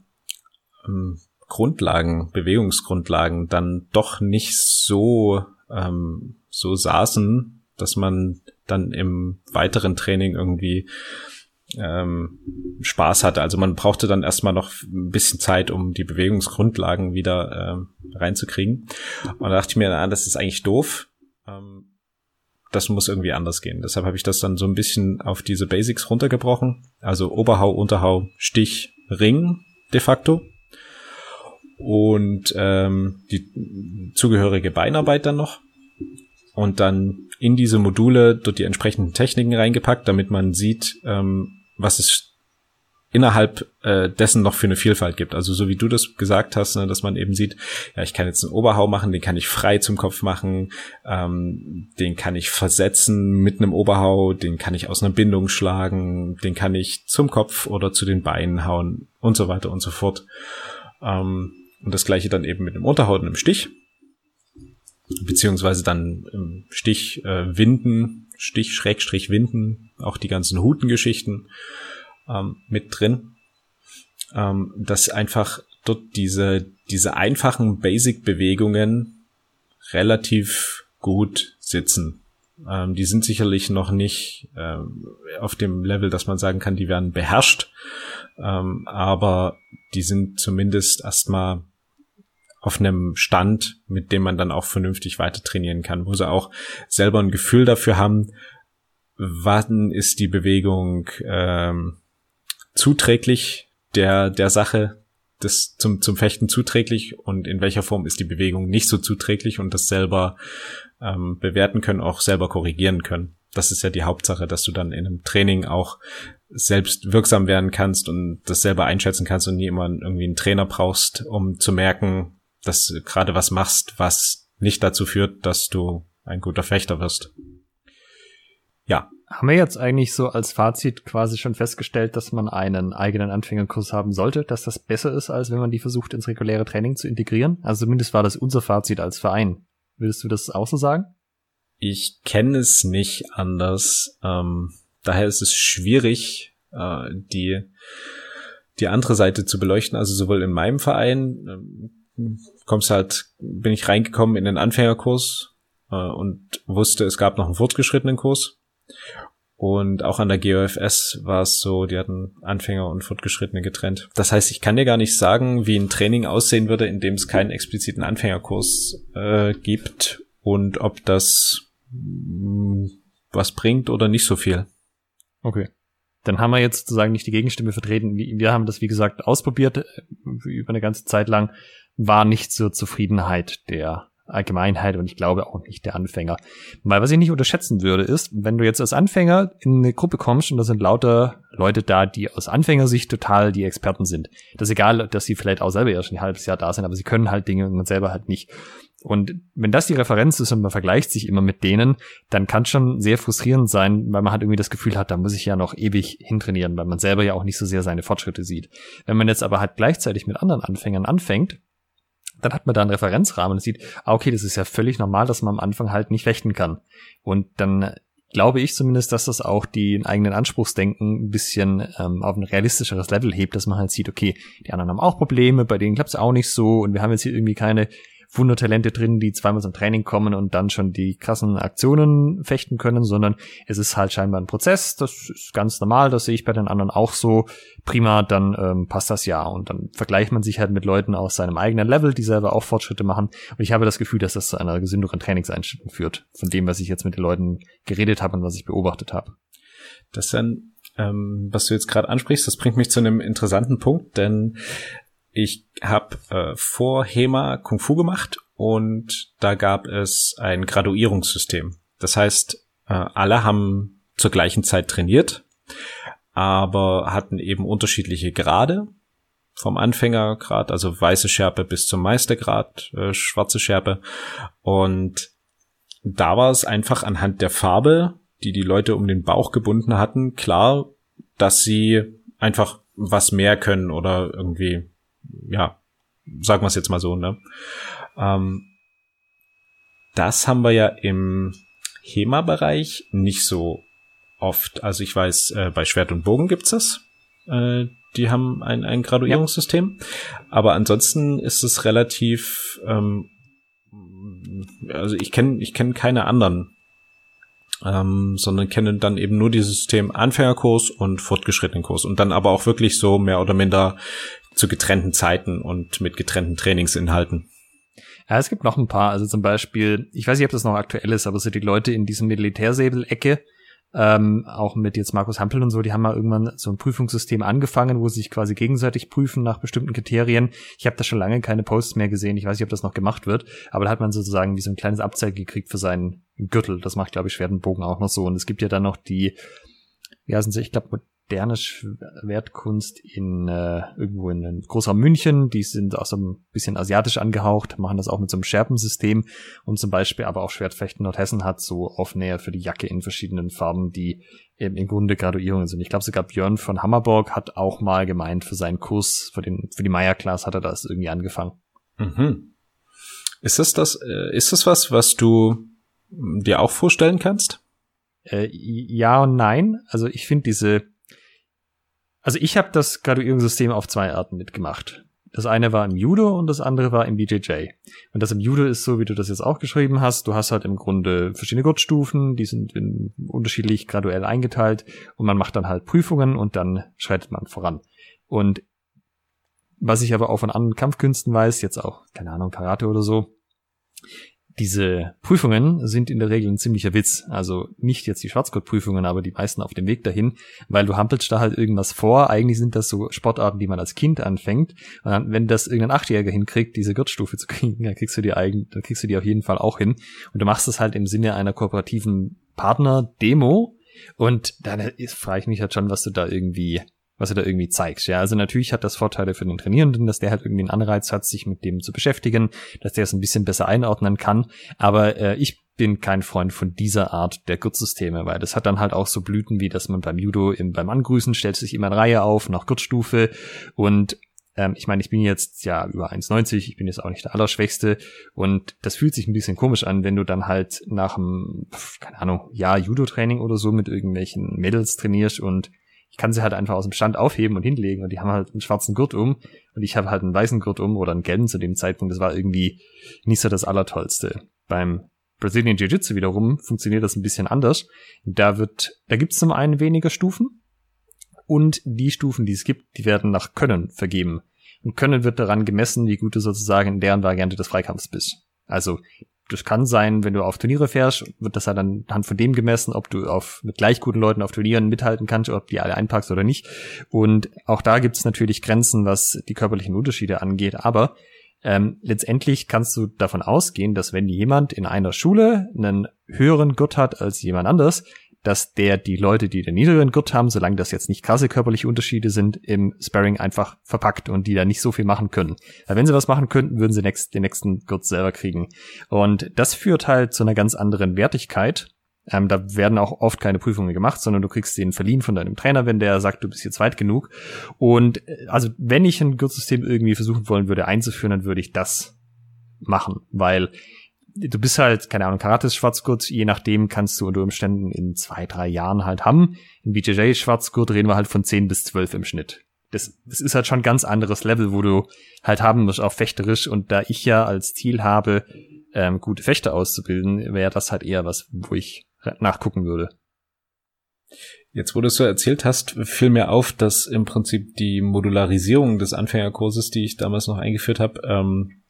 ähm, Grundlagen, Bewegungsgrundlagen dann doch nicht so ähm, so saßen, dass man dann im weiteren Training irgendwie ähm, Spaß hatte. Also man brauchte dann erstmal noch ein bisschen Zeit, um die Bewegungsgrundlagen wieder ähm, reinzukriegen. Und da dachte ich mir, na, das ist eigentlich doof. Ähm, das muss irgendwie anders gehen. Deshalb habe ich das dann so ein bisschen auf diese Basics runtergebrochen. Also Oberhau, Unterhau, Stich, Ring de facto. Und ähm, die zugehörige Beinarbeit dann noch. Und dann in diese Module dort die entsprechenden Techniken reingepackt, damit man sieht, ähm, was es innerhalb äh, dessen noch für eine Vielfalt gibt. Also so wie du das gesagt hast, ne, dass man eben sieht, ja, ich kann jetzt einen Oberhau machen, den kann ich frei zum Kopf machen, ähm, den kann ich versetzen mit einem Oberhau, den kann ich aus einer Bindung schlagen, den kann ich zum Kopf oder zu den Beinen hauen und so weiter und so fort. Ähm, und das gleiche dann eben mit einem Unterhau und einem Stich beziehungsweise dann im Stich äh, Winden, Stich Schrägstrich Winden, auch die ganzen Hutengeschichten ähm, mit drin, ähm, dass einfach dort diese diese einfachen Basic-Bewegungen relativ gut sitzen. Ähm, die sind sicherlich noch nicht ähm, auf dem Level, dass man sagen kann, die werden beherrscht, ähm, aber die sind zumindest erstmal auf einem Stand, mit dem man dann auch vernünftig weiter trainieren kann, wo sie auch selber ein Gefühl dafür haben, wann ist die Bewegung ähm, zuträglich der der Sache des zum zum Fechten zuträglich und in welcher Form ist die Bewegung nicht so zuträglich und das selber ähm, bewerten können, auch selber korrigieren können. Das ist ja die Hauptsache, dass du dann in einem Training auch selbst wirksam werden kannst und das selber einschätzen kannst und nie immer irgendwie einen Trainer brauchst, um zu merken, dass du gerade was machst, was nicht dazu führt, dass du ein guter Fechter wirst. Ja. Haben wir jetzt eigentlich so als Fazit quasi schon festgestellt, dass man einen eigenen Anfängerkurs haben sollte, dass das besser ist, als wenn man die versucht, ins reguläre Training zu integrieren? Also zumindest war das unser Fazit als Verein. Würdest du das auch so sagen? Ich kenne es nicht anders. Ähm, daher ist es schwierig, äh, die, die andere Seite zu beleuchten. Also sowohl in meinem Verein, ähm, kommst halt, bin ich reingekommen in den Anfängerkurs äh, und wusste, es gab noch einen fortgeschrittenen Kurs. Und auch an der GOFS war es so, die hatten Anfänger und Fortgeschrittene getrennt. Das heißt, ich kann dir gar nicht sagen, wie ein Training aussehen würde, in dem es keinen expliziten Anfängerkurs äh, gibt und ob das mh, mm, was bringt oder nicht so viel. Okay. Dann haben wir jetzt sozusagen nicht die Gegenstimme vertreten. Wir haben das, wie gesagt, ausprobiert äh, über eine ganze Zeit lang. War nicht zur Zufriedenheit der Allgemeinheit und ich glaube auch nicht der Anfänger. Weil was ich nicht unterschätzen würde, ist, wenn du jetzt als Anfänger in eine Gruppe kommst und da sind lauter Leute da, die aus Anfängersicht total die Experten sind. Das ist egal, dass sie vielleicht auch selber erst ein halbes Jahr da sind, aber sie können halt Dinge und selber halt nicht. Und wenn das die Referenz ist und man vergleicht sich immer mit denen, dann kann es schon sehr frustrierend sein, weil man halt irgendwie das Gefühl hat, da muss ich ja noch ewig hintrainieren, weil man selber ja auch nicht so sehr seine Fortschritte sieht. Wenn man jetzt aber halt gleichzeitig mit anderen Anfängern anfängt, dann hat man da einen Referenzrahmen und sieht, ah, okay, das ist ja völlig normal, dass man am Anfang halt nicht fechten kann. Und dann glaube ich zumindest, dass das auch die eigenen Anspruchsdenken ein bisschen ähm, auf ein realistischeres Level hebt, dass man halt sieht, okay, die anderen haben auch Probleme, bei denen klappt es auch nicht so und wir haben jetzt hier irgendwie keine Wundertalente drin, die zweimal zum Training kommen und dann schon die krassen Aktionen fechten können, sondern es ist halt scheinbar ein Prozess. Das ist ganz normal, das sehe ich bei den anderen auch so. Prima, dann ähm, passt das ja. Und dann vergleicht man sich halt mit Leuten aus seinem eigenen Level, die selber auch Fortschritte machen. Und ich habe das Gefühl, dass das zu einer gesünderen Trainingseinstellung führt, von dem, was ich jetzt mit den Leuten geredet habe und was ich beobachtet habe. Das dann ähm, was du jetzt gerade ansprichst, das bringt mich zu einem interessanten Punkt, denn ich habe äh, vor HEMA Kung Fu gemacht und da gab es ein Graduierungssystem. Das heißt, äh, alle haben zur gleichen Zeit trainiert, aber hatten eben unterschiedliche Grade vom Anfängergrad, also weiße Schärpe bis zum Meistergrad, äh, schwarze Schärpe. Und da war es einfach anhand der Farbe, die die Leute um den Bauch gebunden hatten, klar, dass sie einfach was mehr können oder irgendwie ja, sagen wir es jetzt mal so, ne? Ähm, das haben wir ja im HEMA-Bereich nicht so oft. Also ich weiß, äh, bei Schwert und Bogen gibt's das. Äh, die haben ein, ein Graduierungssystem. Ja. Aber ansonsten ist es relativ, ähm, also ich kenne ich kenn keine anderen ähm, sondern kennen dann eben nur dieses System Anfängerkurs und fortgeschrittenen Kurs und dann aber auch wirklich so mehr oder minder zu getrennten Zeiten und mit getrennten Trainingsinhalten. Ja, es gibt noch ein paar. Also zum Beispiel, ich weiß nicht, ob das noch aktuell ist, aber so die Leute in diesem Militärsäbel-Ecke, ähm, auch mit jetzt Markus Hampel und so, die haben mal irgendwann so ein Prüfungssystem angefangen, wo sie sich quasi gegenseitig prüfen nach bestimmten Kriterien. Ich habe da schon lange keine Posts mehr gesehen. Ich weiß nicht, ob das noch gemacht wird, aber da hat man sozusagen wie so ein kleines Abzeichen gekriegt für seinen Gürtel. Das macht, glaube ich, Schwerdenbogen auch noch so. Und es gibt ja dann noch die, ja, sind sie, ich glaube, moderne Schwertkunst in äh, irgendwo in, in Großraum München. Die sind auch so ein bisschen asiatisch angehaucht, machen das auch mit so einem Scherpensystem und zum Beispiel aber auch Schwertfechten Nordhessen hat so Aufnäher für die Jacke in verschiedenen Farben, die eben im Grunde Graduierungen sind. Ich glaube sogar Björn von Hammerborg hat auch mal gemeint für seinen Kurs, für den für die Meier-Class hat er das irgendwie angefangen. Mhm. Ist das das, äh, ist das was, was du dir auch vorstellen kannst? Äh, ja und nein. Also ich finde diese also ich habe das Graduierungssystem auf zwei Arten mitgemacht. Das eine war im Judo und das andere war im BJJ. Und das im Judo ist so, wie du das jetzt auch geschrieben hast. Du hast halt im Grunde verschiedene Gurtstufen, die sind unterschiedlich graduell eingeteilt und man macht dann halt Prüfungen und dann schreitet man voran. Und was ich aber auch von anderen Kampfkünsten weiß, jetzt auch, keine Ahnung, Karate oder so, diese Prüfungen sind in der Regel ein ziemlicher Witz. Also nicht jetzt die Schwarzgurt-Prüfungen, aber die meisten auf dem Weg dahin, weil du hampelst da halt irgendwas vor. Eigentlich sind das so Sportarten, die man als Kind anfängt. Und dann, wenn das irgendein Achtjähriger hinkriegt, diese Gürtelstufe zu (laughs) kriegen, dann kriegst du die eigen, dann kriegst du die auf jeden Fall auch hin. Und du machst das halt im Sinne einer kooperativen Partner-Demo. Und dann frage ich mich halt schon, was du da irgendwie was du da irgendwie zeigst. Ja, also natürlich hat das Vorteile für den Trainierenden, dass der halt irgendwie einen Anreiz hat, sich mit dem zu beschäftigen, dass der es ein bisschen besser einordnen kann. Aber äh, ich bin kein Freund von dieser Art der Gurtsysteme, weil das hat dann halt auch so Blüten, wie dass man beim Judo im, beim Angrüßen stellt sich immer in Reihe auf, nach Gurtstufe und ähm, ich meine, ich bin jetzt ja über 1,90, ich bin jetzt auch nicht der Allerschwächste und das fühlt sich ein bisschen komisch an, wenn du dann halt nach einem, keine Ahnung, Jahr Judo-Training oder so mit irgendwelchen Mädels trainierst und ich kann sie halt einfach aus dem Stand aufheben und hinlegen und die haben halt einen schwarzen Gurt um und ich habe halt einen weißen Gurt um oder einen gelben zu dem Zeitpunkt. Das war irgendwie nicht so das Allertollste. Beim Brazilian Jiu-Jitsu wiederum funktioniert das ein bisschen anders. Da wird, da gibt es zum einen weniger Stufen und die Stufen, die es gibt, die werden nach Können vergeben. Und Können wird daran gemessen, wie gut du sozusagen in deren Variante des Freikampfs bist. Also das kann sein, wenn du auf Turniere fährst, wird das halt anhand von dem gemessen, ob du auf mit gleich guten Leuten auf Turnieren mithalten kannst, ob die alle einpackst oder nicht. Und auch da gibt es natürlich Grenzen, was die körperlichen Unterschiede angeht. Aber ähm, letztendlich kannst du davon ausgehen, dass wenn jemand in einer Schule einen höheren Gurt hat als jemand anders, dass der die Leute, die den niederen Gurt haben, solange das jetzt nicht krasse körperliche Unterschiede sind, im Sparring einfach verpackt und die da nicht so viel machen können. Weil wenn sie was machen könnten, würden sie next, den nächsten Gurt selber kriegen. Und das führt halt zu einer ganz anderen Wertigkeit. Ähm, da werden auch oft keine Prüfungen gemacht, sondern du kriegst den verliehen von deinem Trainer, wenn der sagt, du bist jetzt weit genug. Und äh, also wenn ich ein Gurtsystem irgendwie versuchen wollen würde einzuführen, dann würde ich das machen, weil du bist halt, keine Ahnung, Karate ist Schwarzgurt, je nachdem kannst du unter Umständen in zwei, drei Jahren halt haben. In BJJ Schwarzgurt reden wir halt von zehn bis zwölf im Schnitt. Das, das ist halt schon ein ganz anderes Level, wo du halt haben musst, auch fechterisch. Und da ich ja als Ziel habe, ähm, gute Fechter auszubilden, wäre das halt eher was, wo ich nachgucken würde. Jetzt, wo du es so erzählt hast, fiel mir auf, dass im Prinzip die Modularisierung des Anfängerkurses, die ich damals noch eingeführt habe, ähm,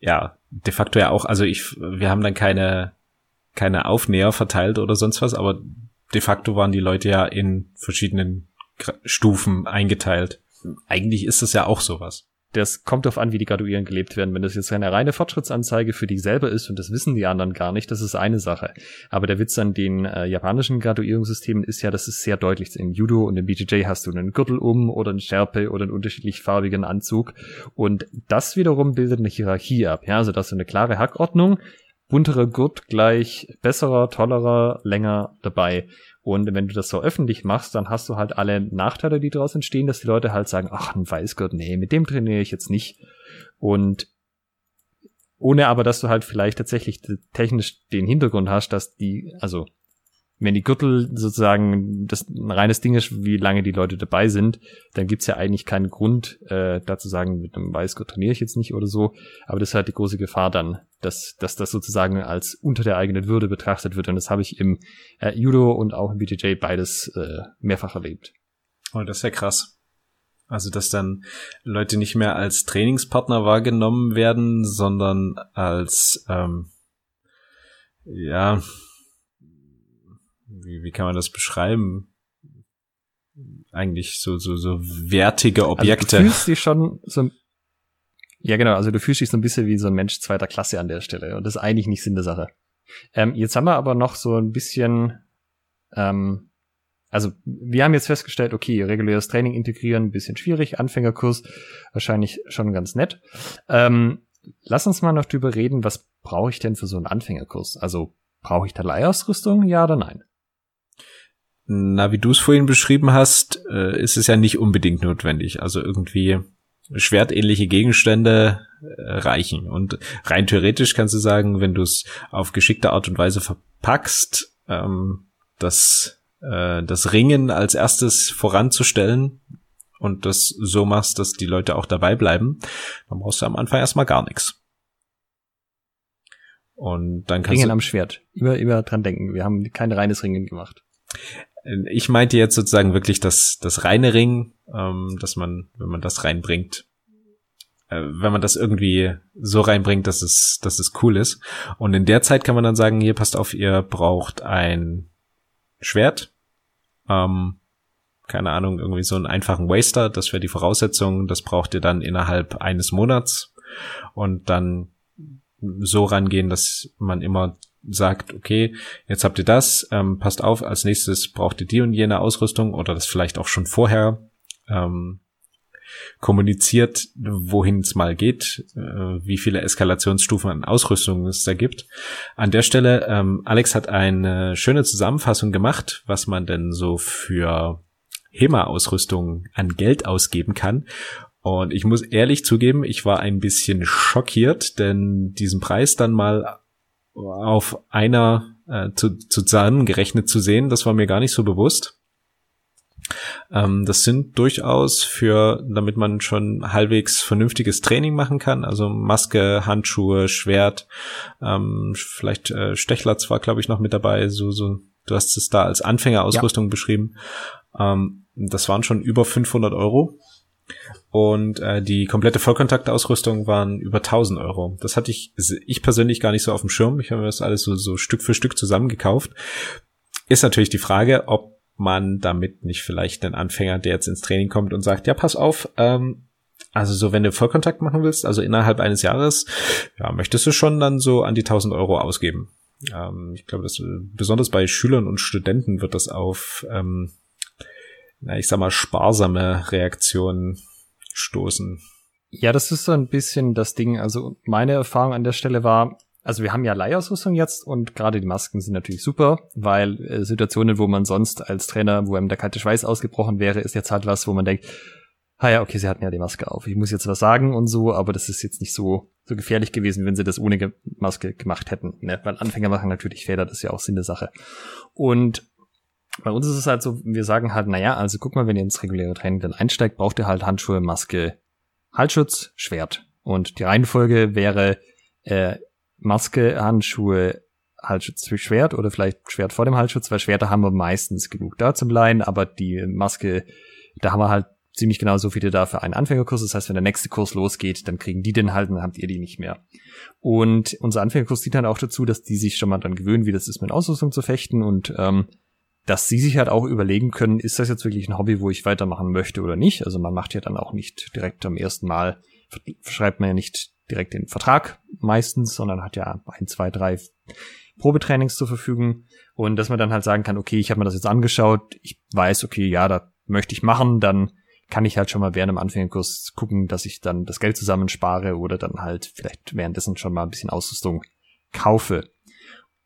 ja, de facto ja auch, also ich, wir haben dann keine, keine Aufnäher verteilt oder sonst was, aber de facto waren die Leute ja in verschiedenen Stufen eingeteilt. Eigentlich ist es ja auch sowas das kommt darauf an, wie die Graduierungen gelebt werden. Wenn das jetzt eine reine Fortschrittsanzeige für dich selber ist und das wissen die anderen gar nicht, das ist eine Sache. Aber der Witz an den äh, japanischen Graduierungssystemen ist ja, das ist sehr deutlich. In Judo und im BJJ hast du einen Gürtel um oder einen Schärpe oder einen unterschiedlich farbigen Anzug. Und das wiederum bildet eine Hierarchie ab. Ja, also das ist eine klare Hackordnung. Bunterer Gurt gleich besserer, tollerer, länger dabei. Und wenn du das so öffentlich machst, dann hast du halt alle Nachteile, die daraus entstehen, dass die Leute halt sagen, ach, ein Weißgurt, nee, mit dem trainiere ich jetzt nicht. Und ohne aber, dass du halt vielleicht tatsächlich technisch den Hintergrund hast, dass die, also wenn die Gürtel sozusagen das ein reines Ding ist, wie lange die Leute dabei sind, dann gibt's ja eigentlich keinen Grund, äh, da zu sagen, mit einem Weißgurt trainiere ich jetzt nicht oder so. Aber das ist halt die große Gefahr dann, dass, dass das sozusagen als unter der eigenen Würde betrachtet wird. Und das habe ich im äh, Judo und auch im BJJ beides äh, mehrfach erlebt. Oh, das ist ja krass. Also, dass dann Leute nicht mehr als Trainingspartner wahrgenommen werden, sondern als, ähm, ja, wie, wie kann man das beschreiben? Eigentlich so, so, so wertige Objekte. Also du fühlst dich schon so, ja genau, also du fühlst dich so ein bisschen wie so ein Mensch zweiter Klasse an der Stelle und das ist eigentlich nicht Sinn der Sache. Ähm, jetzt haben wir aber noch so ein bisschen, ähm, also wir haben jetzt festgestellt, okay, reguläres Training integrieren, ein bisschen schwierig, Anfängerkurs wahrscheinlich schon ganz nett. Ähm, lass uns mal noch drüber reden, was brauche ich denn für so einen Anfängerkurs? Also brauche ich da Leihausrüstung, ja oder nein? Na, wie du es vorhin beschrieben hast, äh, ist es ja nicht unbedingt notwendig. Also irgendwie schwertähnliche Gegenstände äh, reichen. Und rein theoretisch kannst du sagen, wenn du es auf geschickte Art und Weise verpackst, ähm, das, äh, das Ringen als erstes voranzustellen und das so machst, dass die Leute auch dabei bleiben, dann brauchst du am Anfang erstmal gar nichts. Und dann kannst Ringen du am Schwert. Immer, immer dran denken. Wir haben kein reines Ringen gemacht. Ich meinte jetzt sozusagen wirklich das, das reine Ring, ähm, dass man, wenn man das reinbringt, äh, wenn man das irgendwie so reinbringt, dass es, dass es cool ist. Und in der Zeit kann man dann sagen, hier passt auf, ihr braucht ein Schwert, ähm, keine Ahnung, irgendwie so einen einfachen Waster, das wäre die Voraussetzung, das braucht ihr dann innerhalb eines Monats und dann so rangehen, dass man immer sagt, okay, jetzt habt ihr das, ähm, passt auf, als nächstes braucht ihr die und jene Ausrüstung oder das vielleicht auch schon vorher ähm, kommuniziert, wohin es mal geht, äh, wie viele Eskalationsstufen an Ausrüstung es da gibt. An der Stelle, ähm, Alex hat eine schöne Zusammenfassung gemacht, was man denn so für HEMA-Ausrüstung an Geld ausgeben kann. Und ich muss ehrlich zugeben, ich war ein bisschen schockiert, denn diesen Preis dann mal auf einer äh, zu, zusammengerechnet zu sehen, das war mir gar nicht so bewusst. Ähm, das sind durchaus für, damit man schon halbwegs vernünftiges Training machen kann, also Maske, Handschuhe, Schwert, ähm, vielleicht äh, Stechler zwar, glaube ich, noch mit dabei, so, so, du hast es da als Anfängerausrüstung ja. beschrieben. Ähm, das waren schon über 500 Euro. Und äh, die komplette Vollkontaktausrüstung waren über 1000 Euro. Das hatte ich, ich persönlich gar nicht so auf dem Schirm. Ich habe mir das alles so, so Stück für Stück zusammengekauft. Ist natürlich die Frage, ob man damit nicht vielleicht einen Anfänger, der jetzt ins Training kommt und sagt, ja, pass auf, ähm, also so, wenn du Vollkontakt machen willst, also innerhalb eines Jahres, ja, möchtest du schon dann so an die 1000 Euro ausgeben. Ähm, ich glaube, dass besonders bei Schülern und Studenten wird das auf, ähm, na, ich sag mal, sparsame Reaktionen stoßen. Ja, das ist so ein bisschen das Ding. Also meine Erfahrung an der Stelle war, also wir haben ja Leihausrüstung jetzt und gerade die Masken sind natürlich super, weil äh, Situationen, wo man sonst als Trainer, wo einem der kalte Schweiß ausgebrochen wäre, ist jetzt halt was, wo man denkt, ah ja, okay, sie hatten ja die Maske auf. Ich muss jetzt was sagen und so, aber das ist jetzt nicht so, so gefährlich gewesen, wenn sie das ohne Maske gemacht hätten. Ne? Weil Anfänger machen natürlich Fehler, das ist ja auch Sinn der Sache. Und bei uns ist es halt so, wir sagen halt, naja, also guck mal, wenn ihr ins reguläre Training dann einsteigt, braucht ihr halt Handschuhe, Maske, Halsschutz, Schwert. Und die Reihenfolge wäre äh, Maske, Handschuhe, Halsschutz, Schwert oder vielleicht Schwert vor dem Halsschutz, weil Schwerter haben wir meistens genug da zum Leihen, aber die Maske, da haben wir halt ziemlich genau so viele da für einen Anfängerkurs. Das heißt, wenn der nächste Kurs losgeht, dann kriegen die den halt dann habt ihr die nicht mehr. Und unser Anfängerkurs dient dann auch dazu, dass die sich schon mal dann gewöhnen, wie das ist, mit Ausrüstung zu fechten und ähm, dass sie sich halt auch überlegen können, ist das jetzt wirklich ein Hobby, wo ich weitermachen möchte oder nicht. Also man macht ja dann auch nicht direkt am ersten Mal, schreibt man ja nicht direkt den Vertrag meistens, sondern hat ja ein, zwei, drei Probetrainings zur Verfügung. Und dass man dann halt sagen kann, okay, ich habe mir das jetzt angeschaut, ich weiß, okay, ja, da möchte ich machen, dann kann ich halt schon mal während dem Anfängerkurs gucken, dass ich dann das Geld zusammenspare oder dann halt vielleicht währenddessen schon mal ein bisschen Ausrüstung kaufe.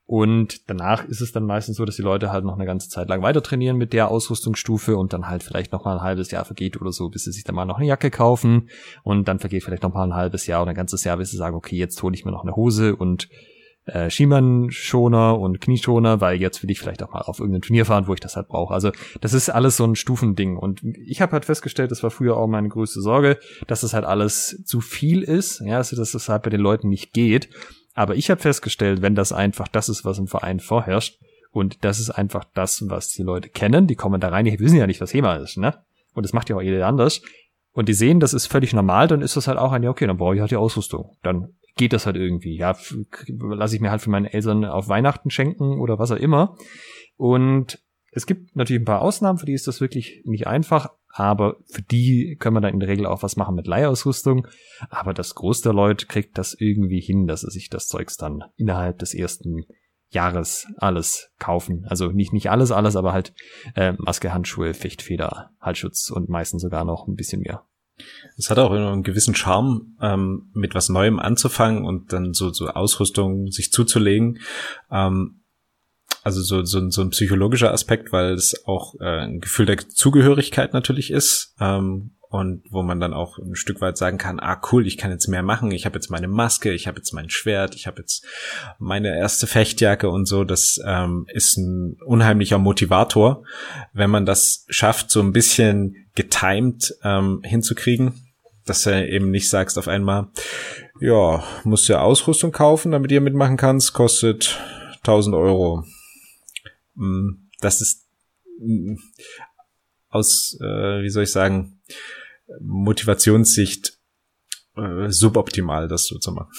Und danach ist es dann meistens so, dass die Leute halt noch eine ganze Zeit lang weiter trainieren mit der Ausrüstungsstufe und dann halt vielleicht noch mal ein halbes Jahr vergeht oder so, bis sie sich dann mal noch eine Jacke kaufen und dann vergeht vielleicht noch mal ein halbes Jahr oder ein ganzes Jahr, bis sie sagen, okay, jetzt hole ich mir noch eine Hose und äh, Schiemann-Schoner und Knieschoner, weil jetzt will ich vielleicht auch mal auf irgendein Turnier fahren, wo ich das halt brauche. Also das ist alles so ein Stufending. Und ich habe halt festgestellt, das war früher auch meine größte Sorge, dass das halt alles zu viel ist, ja, also dass das halt bei den Leuten nicht geht. Aber ich habe festgestellt, wenn das einfach das ist, was im Verein vorherrscht, und das ist einfach das, was die Leute kennen, die kommen da rein, die wissen ja nicht, was HEMA ist, ne? Und das macht ja auch jeder anders. Und die sehen, das ist völlig normal, dann ist das halt auch ein, ja, okay, dann brauche ich halt die Ausrüstung. Dann geht das halt irgendwie. Ja, lasse ich mir halt für meine Eltern auf Weihnachten schenken oder was auch immer. Und es gibt natürlich ein paar Ausnahmen, für die ist das wirklich nicht einfach, aber für die können wir dann in der Regel auch was machen mit Leihausrüstung. Aber das Groß der Leute kriegt das irgendwie hin, dass sie sich das Zeugs dann innerhalb des ersten Jahres alles kaufen. Also nicht, nicht alles, alles, aber halt äh, Maske, Handschuhe, Fechtfeder, Halsschutz und meistens sogar noch ein bisschen mehr. Es hat auch einen gewissen Charme, ähm, mit was Neuem anzufangen und dann so, so Ausrüstung sich zuzulegen. Ähm, also so, so, so ein psychologischer Aspekt, weil es auch äh, ein Gefühl der Zugehörigkeit natürlich ist. Ähm, und wo man dann auch ein Stück weit sagen kann, ah cool, ich kann jetzt mehr machen, ich habe jetzt meine Maske, ich habe jetzt mein Schwert, ich habe jetzt meine erste Fechtjacke und so, das ähm, ist ein unheimlicher Motivator, wenn man das schafft, so ein bisschen getimed ähm, hinzukriegen, dass du eben nicht sagst auf einmal, ja, musst ja Ausrüstung kaufen, damit ihr mitmachen kannst, kostet 1000 Euro. Mm, das ist mm, aus, äh, wie soll ich sagen, Motivationssicht äh, suboptimal, das so zu machen.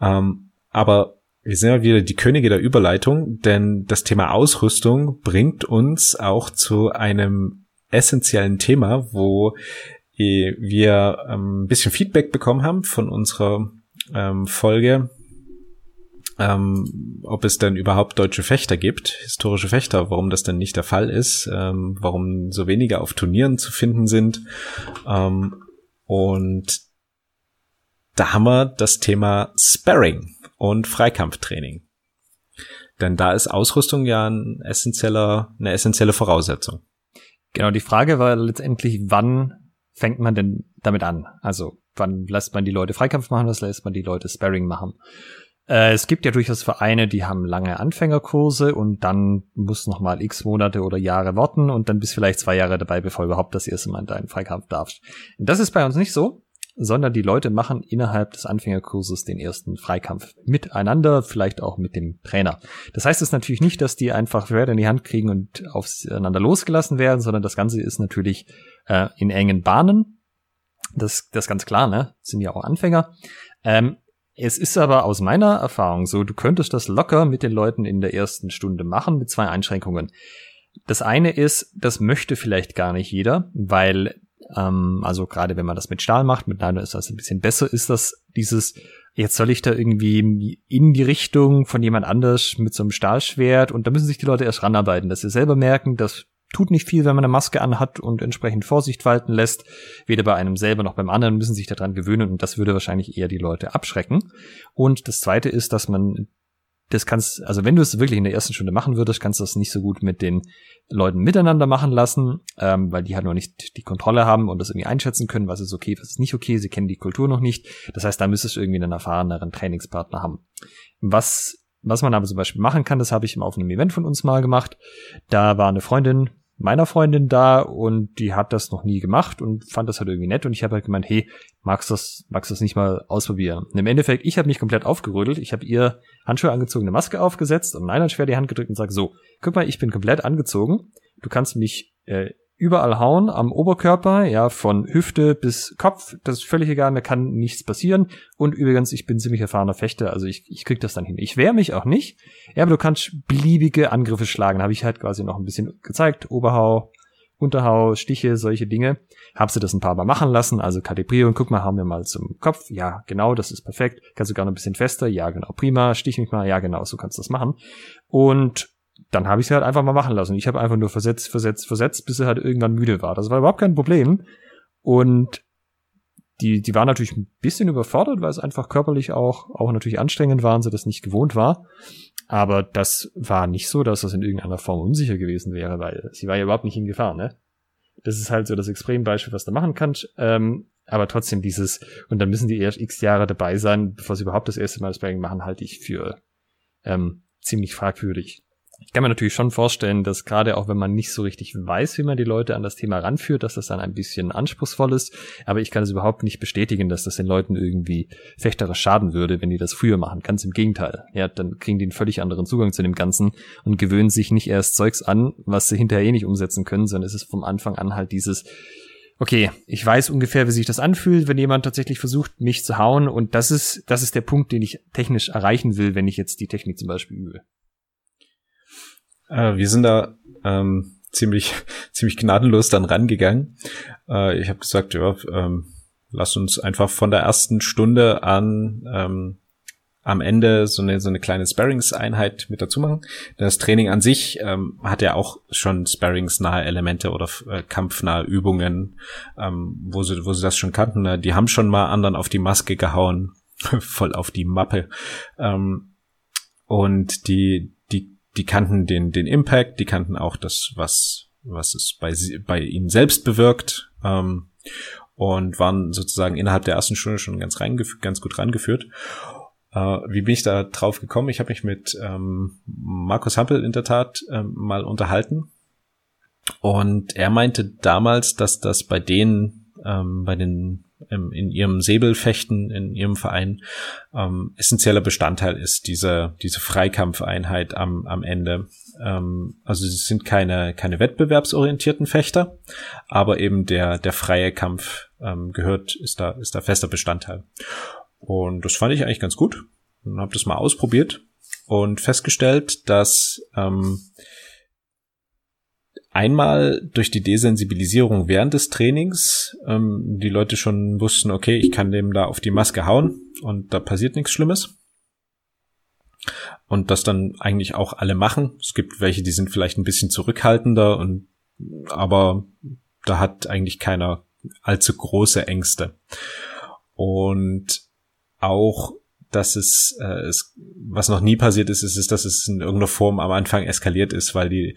Ähm, aber wir sind ja wieder die Könige der Überleitung, denn das Thema Ausrüstung bringt uns auch zu einem essentiellen Thema, wo wir ähm, ein bisschen Feedback bekommen haben von unserer ähm, Folge ähm, ob es denn überhaupt deutsche Fechter gibt, historische Fechter, warum das denn nicht der Fall ist, ähm, warum so wenige auf Turnieren zu finden sind. Ähm, und da haben wir das Thema Sparring und Freikampftraining. Denn da ist Ausrüstung ja ein essentieller, eine essentielle Voraussetzung. Genau, die Frage war letztendlich, wann fängt man denn damit an? Also, wann lässt man die Leute Freikampf machen, was lässt man die Leute Sparring machen? Äh, es gibt ja durchaus Vereine, die haben lange Anfängerkurse und dann muss noch mal x Monate oder Jahre warten und dann bist vielleicht zwei Jahre dabei, bevor überhaupt das erste Mal in deinen Freikampf darfst. Das ist bei uns nicht so, sondern die Leute machen innerhalb des Anfängerkurses den ersten Freikampf miteinander, vielleicht auch mit dem Trainer. Das heißt es natürlich nicht, dass die einfach Schwert in die Hand kriegen und aufeinander losgelassen werden, sondern das Ganze ist natürlich äh, in engen Bahnen. Das, das ganz klar, ne? Sind ja auch Anfänger. Ähm, es ist aber aus meiner Erfahrung so, du könntest das locker mit den Leuten in der ersten Stunde machen, mit zwei Einschränkungen. Das eine ist, das möchte vielleicht gar nicht jeder, weil, ähm, also gerade wenn man das mit Stahl macht, mit Nano ist das ein bisschen besser, ist das dieses, jetzt soll ich da irgendwie in die Richtung von jemand anders mit so einem Stahlschwert und da müssen sich die Leute erst ranarbeiten, dass sie selber merken, dass tut nicht viel, wenn man eine Maske anhat und entsprechend Vorsicht walten lässt. Weder bei einem selber noch beim anderen müssen sich daran gewöhnen und das würde wahrscheinlich eher die Leute abschrecken. Und das zweite ist, dass man das kannst, also wenn du es wirklich in der ersten Stunde machen würdest, kannst du das nicht so gut mit den Leuten miteinander machen lassen, ähm, weil die halt noch nicht die Kontrolle haben und das irgendwie einschätzen können, was ist okay, was ist nicht okay, sie kennen die Kultur noch nicht. Das heißt, da müsstest du irgendwie einen erfahreneren Trainingspartner haben. Was was man aber zum Beispiel machen kann, das habe ich auf einem Event von uns mal gemacht. Da war eine Freundin meiner Freundin da und die hat das noch nie gemacht und fand das halt irgendwie nett und ich habe halt gemeint, hey, magst du das, magst du das nicht mal ausprobieren? Und im Endeffekt, ich habe mich komplett aufgerödelt, ich habe ihr Handschuhe angezogen, eine Maske aufgesetzt und einer schwer die Hand gedrückt und sag so, guck mal, ich bin komplett angezogen, du kannst mich äh, überall hauen am Oberkörper, ja, von Hüfte bis Kopf, das ist völlig egal, mir kann nichts passieren. Und übrigens, ich bin ziemlich erfahrener Fechter, also ich, ich krieg das dann hin. Ich wehre mich auch nicht, ja, aber du kannst beliebige Angriffe schlagen, habe ich halt quasi noch ein bisschen gezeigt, Oberhau, Unterhau, Stiche, solche Dinge. Hab sie das ein paar Mal machen lassen, also Kalibrierung, guck mal, hauen wir mal zum Kopf, ja, genau, das ist perfekt. Kannst du gar noch ein bisschen fester, ja, genau, prima, stich mich mal, ja, genau, so kannst du das machen. Und dann habe ich sie halt einfach mal machen lassen. Ich habe einfach nur versetzt, versetzt, versetzt, bis sie halt irgendwann müde war. Das war überhaupt kein Problem. Und die, die war natürlich ein bisschen überfordert, weil es einfach körperlich auch, auch natürlich anstrengend war und sie das nicht gewohnt war. Aber das war nicht so, dass das in irgendeiner Form unsicher gewesen wäre, weil sie war ja überhaupt nicht in Gefahr, ne? Das ist halt so das Extrembeispiel, was du machen kannst. Ähm, aber trotzdem dieses, und dann müssen die erst x Jahre dabei sein, bevor sie überhaupt das erste Mal das Sparring machen, halte ich für ähm, ziemlich fragwürdig. Ich kann mir natürlich schon vorstellen, dass gerade auch wenn man nicht so richtig weiß, wie man die Leute an das Thema ranführt, dass das dann ein bisschen anspruchsvoll ist. Aber ich kann es überhaupt nicht bestätigen, dass das den Leuten irgendwie fechterisch schaden würde, wenn die das früher machen. Ganz im Gegenteil. Ja, dann kriegen die einen völlig anderen Zugang zu dem Ganzen und gewöhnen sich nicht erst Zeugs an, was sie hinterher eh nicht umsetzen können, sondern es ist vom Anfang an halt dieses, okay, ich weiß ungefähr, wie sich das anfühlt, wenn jemand tatsächlich versucht, mich zu hauen. Und das ist, das ist der Punkt, den ich technisch erreichen will, wenn ich jetzt die Technik zum Beispiel übe. Äh, wir sind da ähm, ziemlich, (laughs) ziemlich gnadenlos dann rangegangen. Äh, ich habe gesagt, ja, ähm, lass uns einfach von der ersten Stunde an ähm, am Ende so eine, so eine kleine Sparrings-Einheit mit dazu machen. Das Training an sich ähm, hat ja auch schon Sparrings-nahe Elemente oder äh, kampfnahe Übungen, ähm, wo, sie, wo sie das schon kannten. Ne? Die haben schon mal anderen auf die Maske gehauen, (laughs) voll auf die Mappe. Ähm, und die, die kannten den, den Impact, die kannten auch das, was, was es bei, bei ihnen selbst bewirkt, ähm, und waren sozusagen innerhalb der ersten Stunde schon ganz, reingeführt, ganz gut rangeführt. Äh, wie bin ich da drauf gekommen? Ich habe mich mit ähm, Markus Hampel in der Tat ähm, mal unterhalten. Und er meinte damals, dass das bei denen, ähm, bei den ähm, in ihrem Säbelfechten, in ihrem Verein ähm, essentieller Bestandteil ist, diese, diese Freikampfeinheit am, am Ende. Ähm, also sie sind keine, keine wettbewerbsorientierten Fechter, aber eben der, der freie Kampf ähm, gehört, ist da, ist da fester Bestandteil. Und das fand ich eigentlich ganz gut und habe das mal ausprobiert und festgestellt, dass ähm, einmal durch die Desensibilisierung während des Trainings ähm, die Leute schon wussten, okay, ich kann dem da auf die Maske hauen und da passiert nichts Schlimmes. Und das dann eigentlich auch alle machen. Es gibt welche, die sind vielleicht ein bisschen zurückhaltender und aber da hat eigentlich keiner allzu große Ängste. Und auch dass es, äh, es, was noch nie passiert ist, ist, ist, dass es in irgendeiner Form am Anfang eskaliert ist, weil die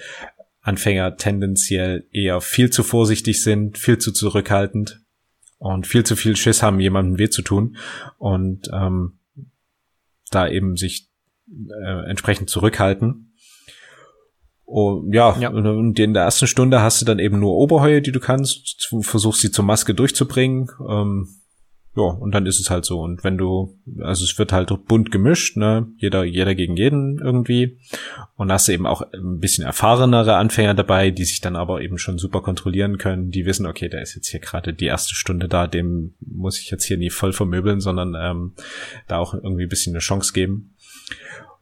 Anfänger tendenziell eher viel zu vorsichtig sind, viel zu zurückhaltend und viel zu viel Schiss haben, jemandem weh zu tun. Und ähm, da eben sich äh, entsprechend zurückhalten. Und ja, ja, und in der ersten Stunde hast du dann eben nur Oberheue, die du kannst, du versuchst sie zur Maske durchzubringen. Ähm, ja, und dann ist es halt so. Und wenn du, also es wird halt bunt gemischt, ne, jeder, jeder gegen jeden irgendwie. Und hast eben auch ein bisschen erfahrenere Anfänger dabei, die sich dann aber eben schon super kontrollieren können, die wissen, okay, der ist jetzt hier gerade die erste Stunde da, dem muss ich jetzt hier nie voll vermöbeln, sondern ähm, da auch irgendwie ein bisschen eine Chance geben.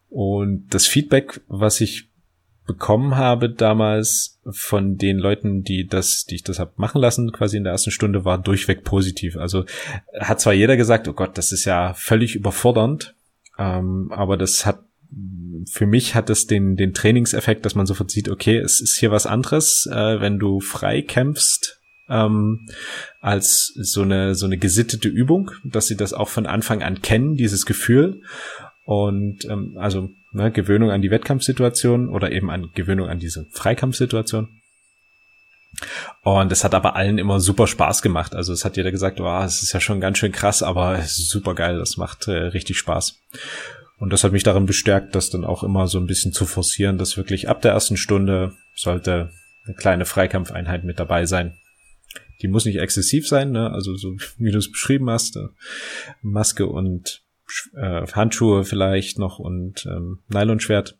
Und das Feedback, was ich bekommen habe damals von den Leuten, die das, die ich das hab machen lassen, quasi in der ersten Stunde, war durchweg positiv. Also hat zwar jeder gesagt, oh Gott, das ist ja völlig überfordernd, ähm, aber das hat für mich hat es den, den Trainingseffekt, dass man sofort sieht, okay, es ist hier was anderes, äh, wenn du frei kämpfst, ähm, als so eine, so eine gesittete Übung, dass sie das auch von Anfang an kennen, dieses Gefühl. Und ähm, also ne, Gewöhnung an die Wettkampfsituation oder eben an Gewöhnung an diese Freikampfsituation. Und es hat aber allen immer super Spaß gemacht. Also es hat jeder gesagt, oh, es ist ja schon ganz schön krass, aber es ist super geil, das macht äh, richtig Spaß. Und das hat mich darin bestärkt, das dann auch immer so ein bisschen zu forcieren, dass wirklich ab der ersten Stunde sollte eine kleine Freikampfeinheit mit dabei sein. Die muss nicht exzessiv sein, ne? also so wie du es beschrieben hast, äh, Maske und äh, Handschuhe vielleicht noch und ähm, Nylonschwert.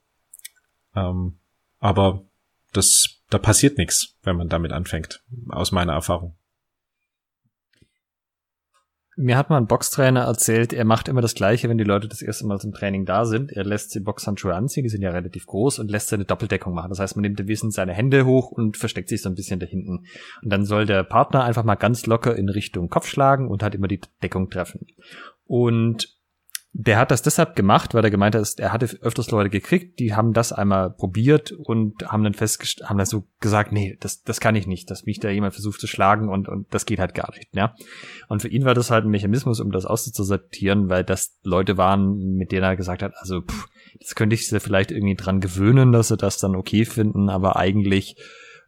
Ähm, aber das, da passiert nichts, wenn man damit anfängt, aus meiner Erfahrung. Mir hat mal ein Boxtrainer erzählt, er macht immer das Gleiche, wenn die Leute das erste Mal zum Training da sind. Er lässt die Boxhandschuhe anziehen, die sind ja relativ groß, und lässt seine Doppeldeckung machen. Das heißt, man nimmt Wissen seine Hände hoch und versteckt sich so ein bisschen da hinten. Und dann soll der Partner einfach mal ganz locker in Richtung Kopf schlagen und halt immer die Deckung treffen. Und der hat das deshalb gemacht, weil er gemeint hat, er hatte öfters Leute gekriegt, die haben das einmal probiert und haben dann festgestellt, haben dann so gesagt, nee, das, das kann ich nicht, dass mich da jemand versucht zu schlagen und, und das geht halt gar nicht, ja. Und für ihn war das halt ein Mechanismus, um das auszusortieren, weil das Leute waren, mit denen er gesagt hat, also, pff, das könnte ich sie vielleicht irgendwie dran gewöhnen, dass sie das dann okay finden, aber eigentlich,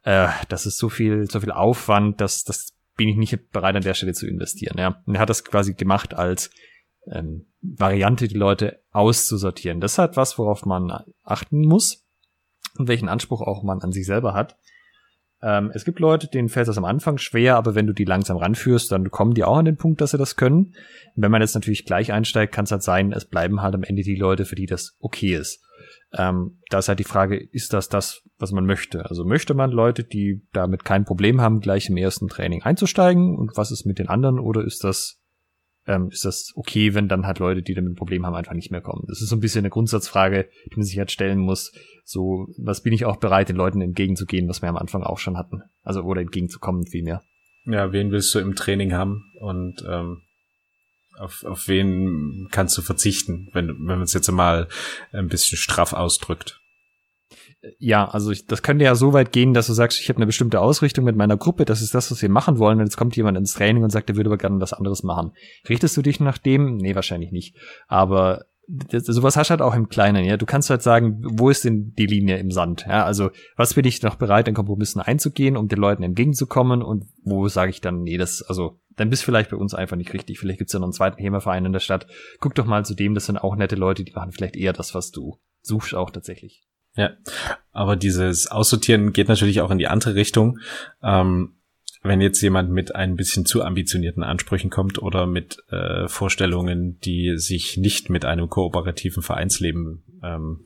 äh, das ist so viel, so viel Aufwand, dass, das bin ich nicht bereit an der Stelle zu investieren, ja. Und er hat das quasi gemacht als, ähm, Variante, die Leute auszusortieren. Das ist halt was, worauf man achten muss und welchen Anspruch auch man an sich selber hat. Ähm, es gibt Leute, denen fällt das am Anfang schwer, aber wenn du die langsam ranführst, dann kommen die auch an den Punkt, dass sie das können. wenn man jetzt natürlich gleich einsteigt, kann es halt sein, es bleiben halt am Ende die Leute, für die das okay ist. Ähm, da ist halt die Frage, ist das das, was man möchte? Also möchte man Leute, die damit kein Problem haben, gleich im ersten Training einzusteigen und was ist mit den anderen oder ist das ähm, ist das okay, wenn dann halt Leute, die damit ein Problem haben, einfach nicht mehr kommen. Das ist so ein bisschen eine Grundsatzfrage, die man sich halt stellen muss. So, was bin ich auch bereit, den Leuten entgegenzugehen, was wir am Anfang auch schon hatten. Also, oder entgegenzukommen vielmehr. Ja, wen willst du im Training haben und ähm, auf, auf wen kannst du verzichten, wenn, wenn man es jetzt mal ein bisschen straff ausdrückt? Ja, also ich, das könnte ja so weit gehen, dass du sagst, ich habe eine bestimmte Ausrichtung mit meiner Gruppe, das ist das, was wir machen wollen, und jetzt kommt jemand ins Training und sagt, er würde aber gerne was anderes machen. Richtest du dich nach dem? Nee, wahrscheinlich nicht. Aber das, sowas hast du halt auch im Kleinen, ja. Du kannst halt sagen, wo ist denn die Linie im Sand? Ja, also was bin ich noch bereit, in Kompromissen einzugehen, um den Leuten entgegenzukommen und wo sage ich dann, nee, das, also, dann bist vielleicht bei uns einfach nicht richtig. Vielleicht gibt's ja noch einen zweiten HEMA-Verein in der Stadt. Guck doch mal zu dem, das sind auch nette Leute, die machen vielleicht eher das, was du suchst auch tatsächlich. Ja, aber dieses Aussortieren geht natürlich auch in die andere Richtung. Ähm, wenn jetzt jemand mit ein bisschen zu ambitionierten Ansprüchen kommt oder mit äh, Vorstellungen, die sich nicht mit einem kooperativen Vereinsleben ähm,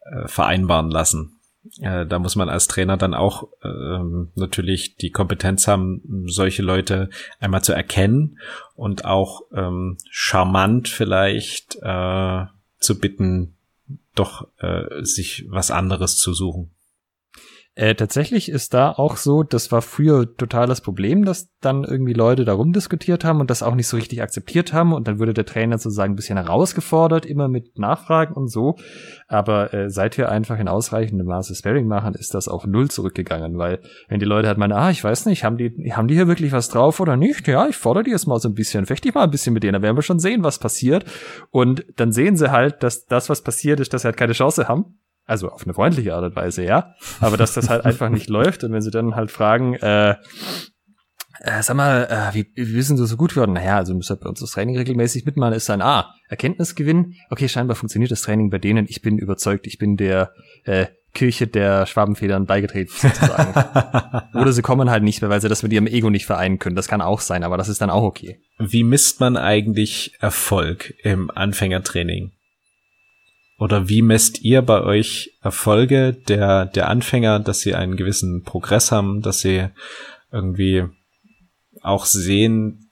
äh, vereinbaren lassen. Äh, da muss man als Trainer dann auch ähm, natürlich die Kompetenz haben, solche Leute einmal zu erkennen und auch ähm, charmant vielleicht äh, zu bitten, doch äh, sich was anderes zu suchen. Äh, tatsächlich ist da auch so, das war früher total das Problem, dass dann irgendwie Leute darum diskutiert haben und das auch nicht so richtig akzeptiert haben und dann würde der Trainer sozusagen ein bisschen herausgefordert, immer mit Nachfragen und so. Aber äh, seit wir einfach in ausreichendem Maße Sparring machen, ist das auf null zurückgegangen, weil wenn die Leute halt meinen, ah, ich weiß nicht, haben die, haben die hier wirklich was drauf oder nicht? Ja, ich fordere die jetzt mal so ein bisschen, fechte ich mal ein bisschen mit denen, dann werden wir schon sehen, was passiert. Und dann sehen sie halt, dass das, was passiert ist, dass sie halt keine Chance haben also auf eine freundliche Art und Weise, ja. Aber dass das halt einfach nicht läuft und wenn sie dann halt fragen, äh, äh, sag mal, äh, wie, wie bist du so gut geworden? Naja, also müsst ihr bei uns das Training regelmäßig mitmachen, ist dann, ah, Erkenntnisgewinn. Okay, scheinbar funktioniert das Training bei denen. Ich bin überzeugt, ich bin der äh, Kirche der Schwabenfedern beigetreten, sozusagen. (laughs) Oder sie kommen halt nicht mehr, weil sie das mit ihrem Ego nicht vereinen können. Das kann auch sein, aber das ist dann auch okay. Wie misst man eigentlich Erfolg im Anfängertraining? Oder wie messt ihr bei euch Erfolge der, der Anfänger, dass sie einen gewissen Progress haben, dass sie irgendwie auch sehen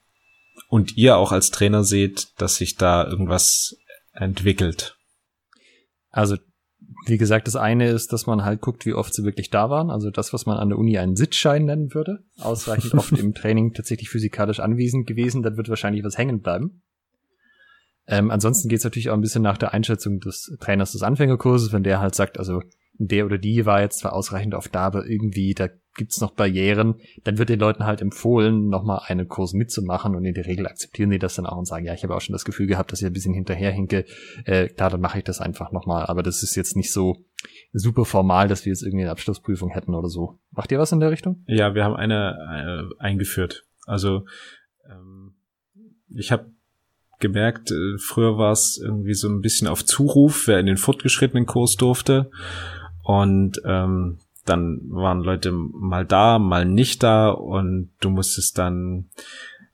und ihr auch als Trainer seht, dass sich da irgendwas entwickelt? Also wie gesagt, das eine ist, dass man halt guckt, wie oft sie wirklich da waren. Also das, was man an der Uni einen Sitzschein nennen würde. Ausreichend oft (laughs) im Training tatsächlich physikalisch anwesend gewesen. Dann wird wahrscheinlich was hängen bleiben. Ähm, ansonsten geht es natürlich auch ein bisschen nach der Einschätzung des Trainers des Anfängerkurses, wenn der halt sagt, also der oder die war jetzt zwar ausreichend oft da, aber irgendwie, da gibt's noch Barrieren, dann wird den Leuten halt empfohlen, nochmal einen Kurs mitzumachen und in der Regel akzeptieren die das dann auch und sagen, ja, ich habe auch schon das Gefühl gehabt, dass ich ein bisschen hinterherhinke, äh, klar, dann mache ich das einfach nochmal, aber das ist jetzt nicht so super formal, dass wir jetzt irgendwie eine Abschlussprüfung hätten oder so. Macht ihr was in der Richtung? Ja, wir haben eine äh, eingeführt. Also ähm, ich habe gemerkt, äh, früher war es irgendwie so ein bisschen auf Zuruf, wer in den fortgeschrittenen Kurs durfte. Und ähm, dann waren Leute mal da, mal nicht da und du musstest dann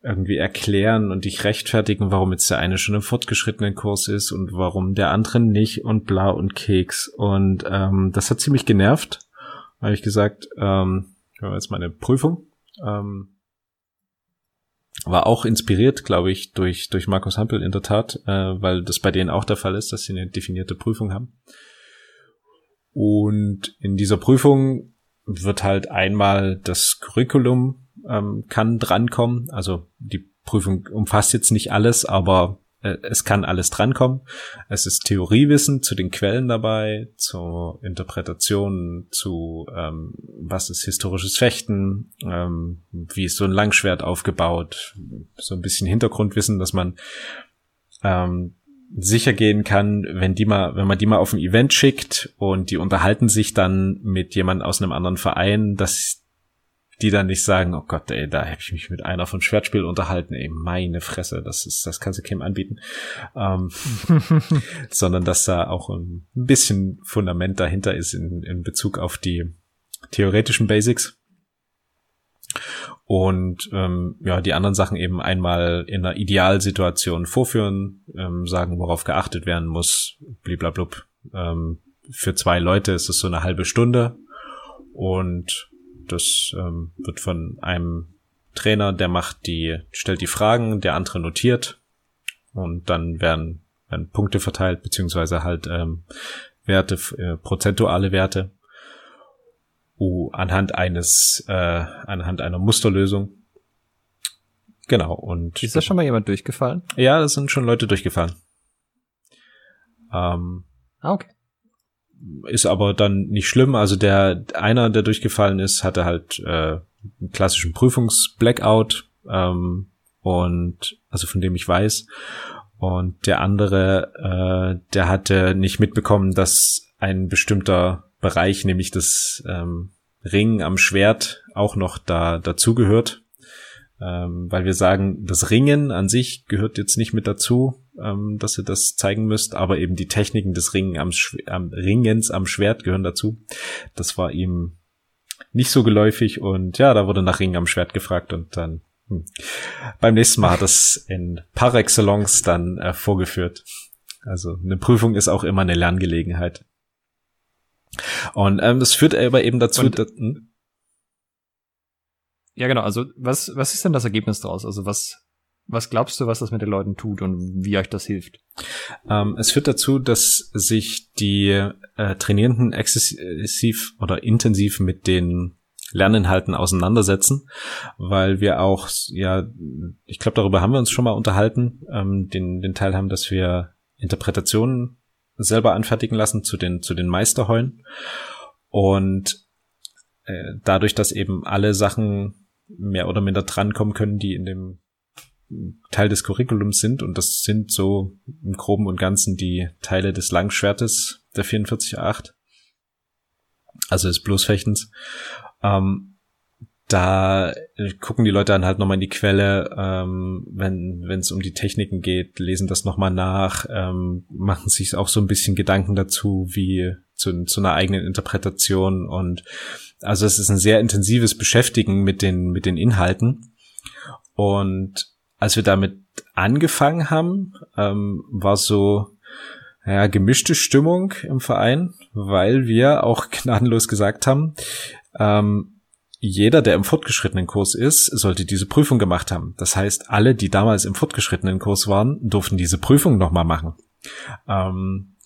irgendwie erklären und dich rechtfertigen, warum jetzt der eine schon im fortgeschrittenen Kurs ist und warum der andere nicht und bla und Keks. Und ähm, das hat ziemlich genervt. Habe ich gesagt, ähm, jetzt meine Prüfung. Ähm, war auch inspiriert, glaube ich, durch, durch Markus Hampel in der Tat, äh, weil das bei denen auch der Fall ist, dass sie eine definierte Prüfung haben. Und in dieser Prüfung wird halt einmal das Curriculum ähm, kann drankommen. Also die Prüfung umfasst jetzt nicht alles, aber es kann alles drankommen. Es ist Theoriewissen zu den Quellen dabei, zur Interpretation, zu ähm, was ist historisches Fechten, ähm, wie ist so ein Langschwert aufgebaut, so ein bisschen Hintergrundwissen, dass man ähm, sicher gehen kann, wenn die mal, wenn man die mal auf ein Event schickt und die unterhalten sich dann mit jemand aus einem anderen Verein, dass die dann nicht sagen, oh Gott, ey, da habe ich mich mit einer von Schwertspiel unterhalten, ey, meine Fresse, das ist, das kannst du keinem anbieten. Ähm, (laughs) sondern dass da auch ein bisschen Fundament dahinter ist in, in Bezug auf die theoretischen Basics. Und ähm, ja, die anderen Sachen eben einmal in einer Idealsituation vorführen, ähm, sagen, worauf geachtet werden muss, bliblablub. Ähm, für zwei Leute ist es so eine halbe Stunde und das ähm, wird von einem Trainer, der macht die, stellt die Fragen, der andere notiert und dann werden, werden Punkte verteilt, beziehungsweise halt ähm, Werte, äh, prozentuale Werte uh, anhand eines, äh, anhand einer Musterlösung. Genau, und. Ist da schon mal jemand durchgefallen? Ja, das sind schon Leute durchgefallen. Ähm, ah, okay ist aber dann nicht schlimm. Also der einer, der durchgefallen ist, hatte halt äh, einen klassischen Prüfungs-Blackout ähm, und also von dem ich weiß. Und der andere, äh, der hatte nicht mitbekommen, dass ein bestimmter Bereich, nämlich das ähm, Ring am Schwert, auch noch da dazugehört. Ähm, weil wir sagen, das Ringen an sich gehört jetzt nicht mit dazu, ähm, dass ihr das zeigen müsst, aber eben die Techniken des Ringen am, am Ringens am Schwert gehören dazu. Das war ihm nicht so geläufig und ja, da wurde nach Ringen am Schwert gefragt und dann hm. beim nächsten Mal hat das in par excellence dann äh, vorgeführt. Also eine Prüfung ist auch immer eine Lerngelegenheit. Und ähm, das führt aber eben dazu, dass, hm? Ja, genau. Also was, was ist denn das Ergebnis daraus? Also was, was glaubst du, was das mit den Leuten tut und wie euch das hilft? Ähm, es führt dazu, dass sich die äh, Trainierenden exzessiv oder intensiv mit den Lerninhalten auseinandersetzen, weil wir auch, ja, ich glaube, darüber haben wir uns schon mal unterhalten, ähm, den, den Teil haben, dass wir Interpretationen selber anfertigen lassen zu den, zu den Meisterheulen. Und äh, dadurch, dass eben alle Sachen mehr oder minder drankommen können, die in dem Teil des Curriculums sind. Und das sind so im Groben und Ganzen die Teile des Langschwertes der 44.8. Also des Bloßfechtens. Ähm, da gucken die Leute dann halt nochmal in die Quelle, ähm, wenn es um die Techniken geht, lesen das nochmal nach, ähm, machen sich auch so ein bisschen Gedanken dazu, wie zu, zu einer eigenen Interpretation und also es ist ein sehr intensives Beschäftigen mit den mit den Inhalten und als wir damit angefangen haben, ähm, war so ja, gemischte Stimmung im Verein, weil wir auch (laughs) gnadenlos gesagt haben, ähm, jeder, der im fortgeschrittenen Kurs ist, sollte diese Prüfung gemacht haben. Das heißt, alle, die damals im fortgeschrittenen Kurs waren, durften diese Prüfung nochmal machen. Ähm,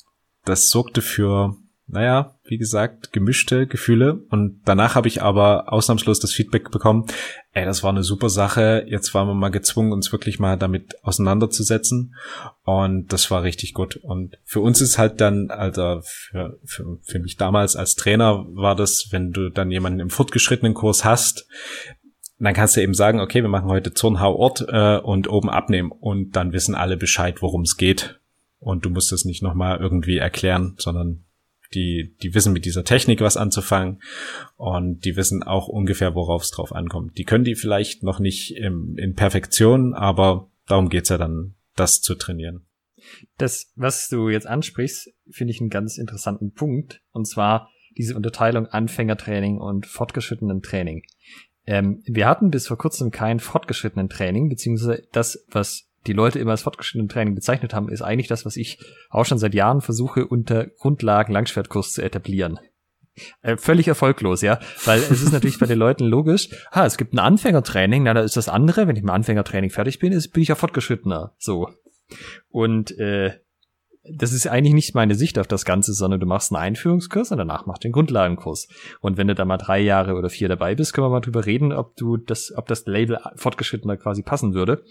das sorgte für naja, wie gesagt, gemischte Gefühle. Und danach habe ich aber ausnahmslos das Feedback bekommen, ey, das war eine super Sache. Jetzt waren wir mal gezwungen, uns wirklich mal damit auseinanderzusetzen. Und das war richtig gut. Und für uns ist halt dann, also für, für, für mich damals als Trainer war das, wenn du dann jemanden im fortgeschrittenen Kurs hast, dann kannst du eben sagen, okay, wir machen heute Turnhau-Ort äh, und oben abnehmen. Und dann wissen alle Bescheid, worum es geht. Und du musst es nicht nochmal irgendwie erklären, sondern die, die wissen mit dieser Technik was anzufangen und die wissen auch ungefähr, worauf es drauf ankommt. Die können die vielleicht noch nicht im, in Perfektion, aber darum geht's ja dann, das zu trainieren. Das, was du jetzt ansprichst, finde ich einen ganz interessanten Punkt. Und zwar diese Unterteilung Anfängertraining und fortgeschrittenen Training. Ähm, wir hatten bis vor kurzem kein fortgeschrittenen Training, beziehungsweise das, was die Leute immer als fortgeschrittenen Training bezeichnet haben, ist eigentlich das, was ich auch schon seit Jahren versuche, unter Grundlagen Langschwertkurs zu etablieren. Äh, völlig erfolglos, ja, weil es ist natürlich bei den Leuten logisch, ha, es gibt ein Anfängertraining, na, da ist das andere, wenn ich mit dem Anfängertraining fertig bin, ist, bin ich ja fortgeschrittener, so. Und äh, das ist eigentlich nicht meine Sicht auf das Ganze, sondern du machst einen Einführungskurs und danach machst du den Grundlagenkurs. Und wenn du da mal drei Jahre oder vier dabei bist, können wir mal drüber reden, ob du das, ob das Label fortgeschrittener quasi passen würde.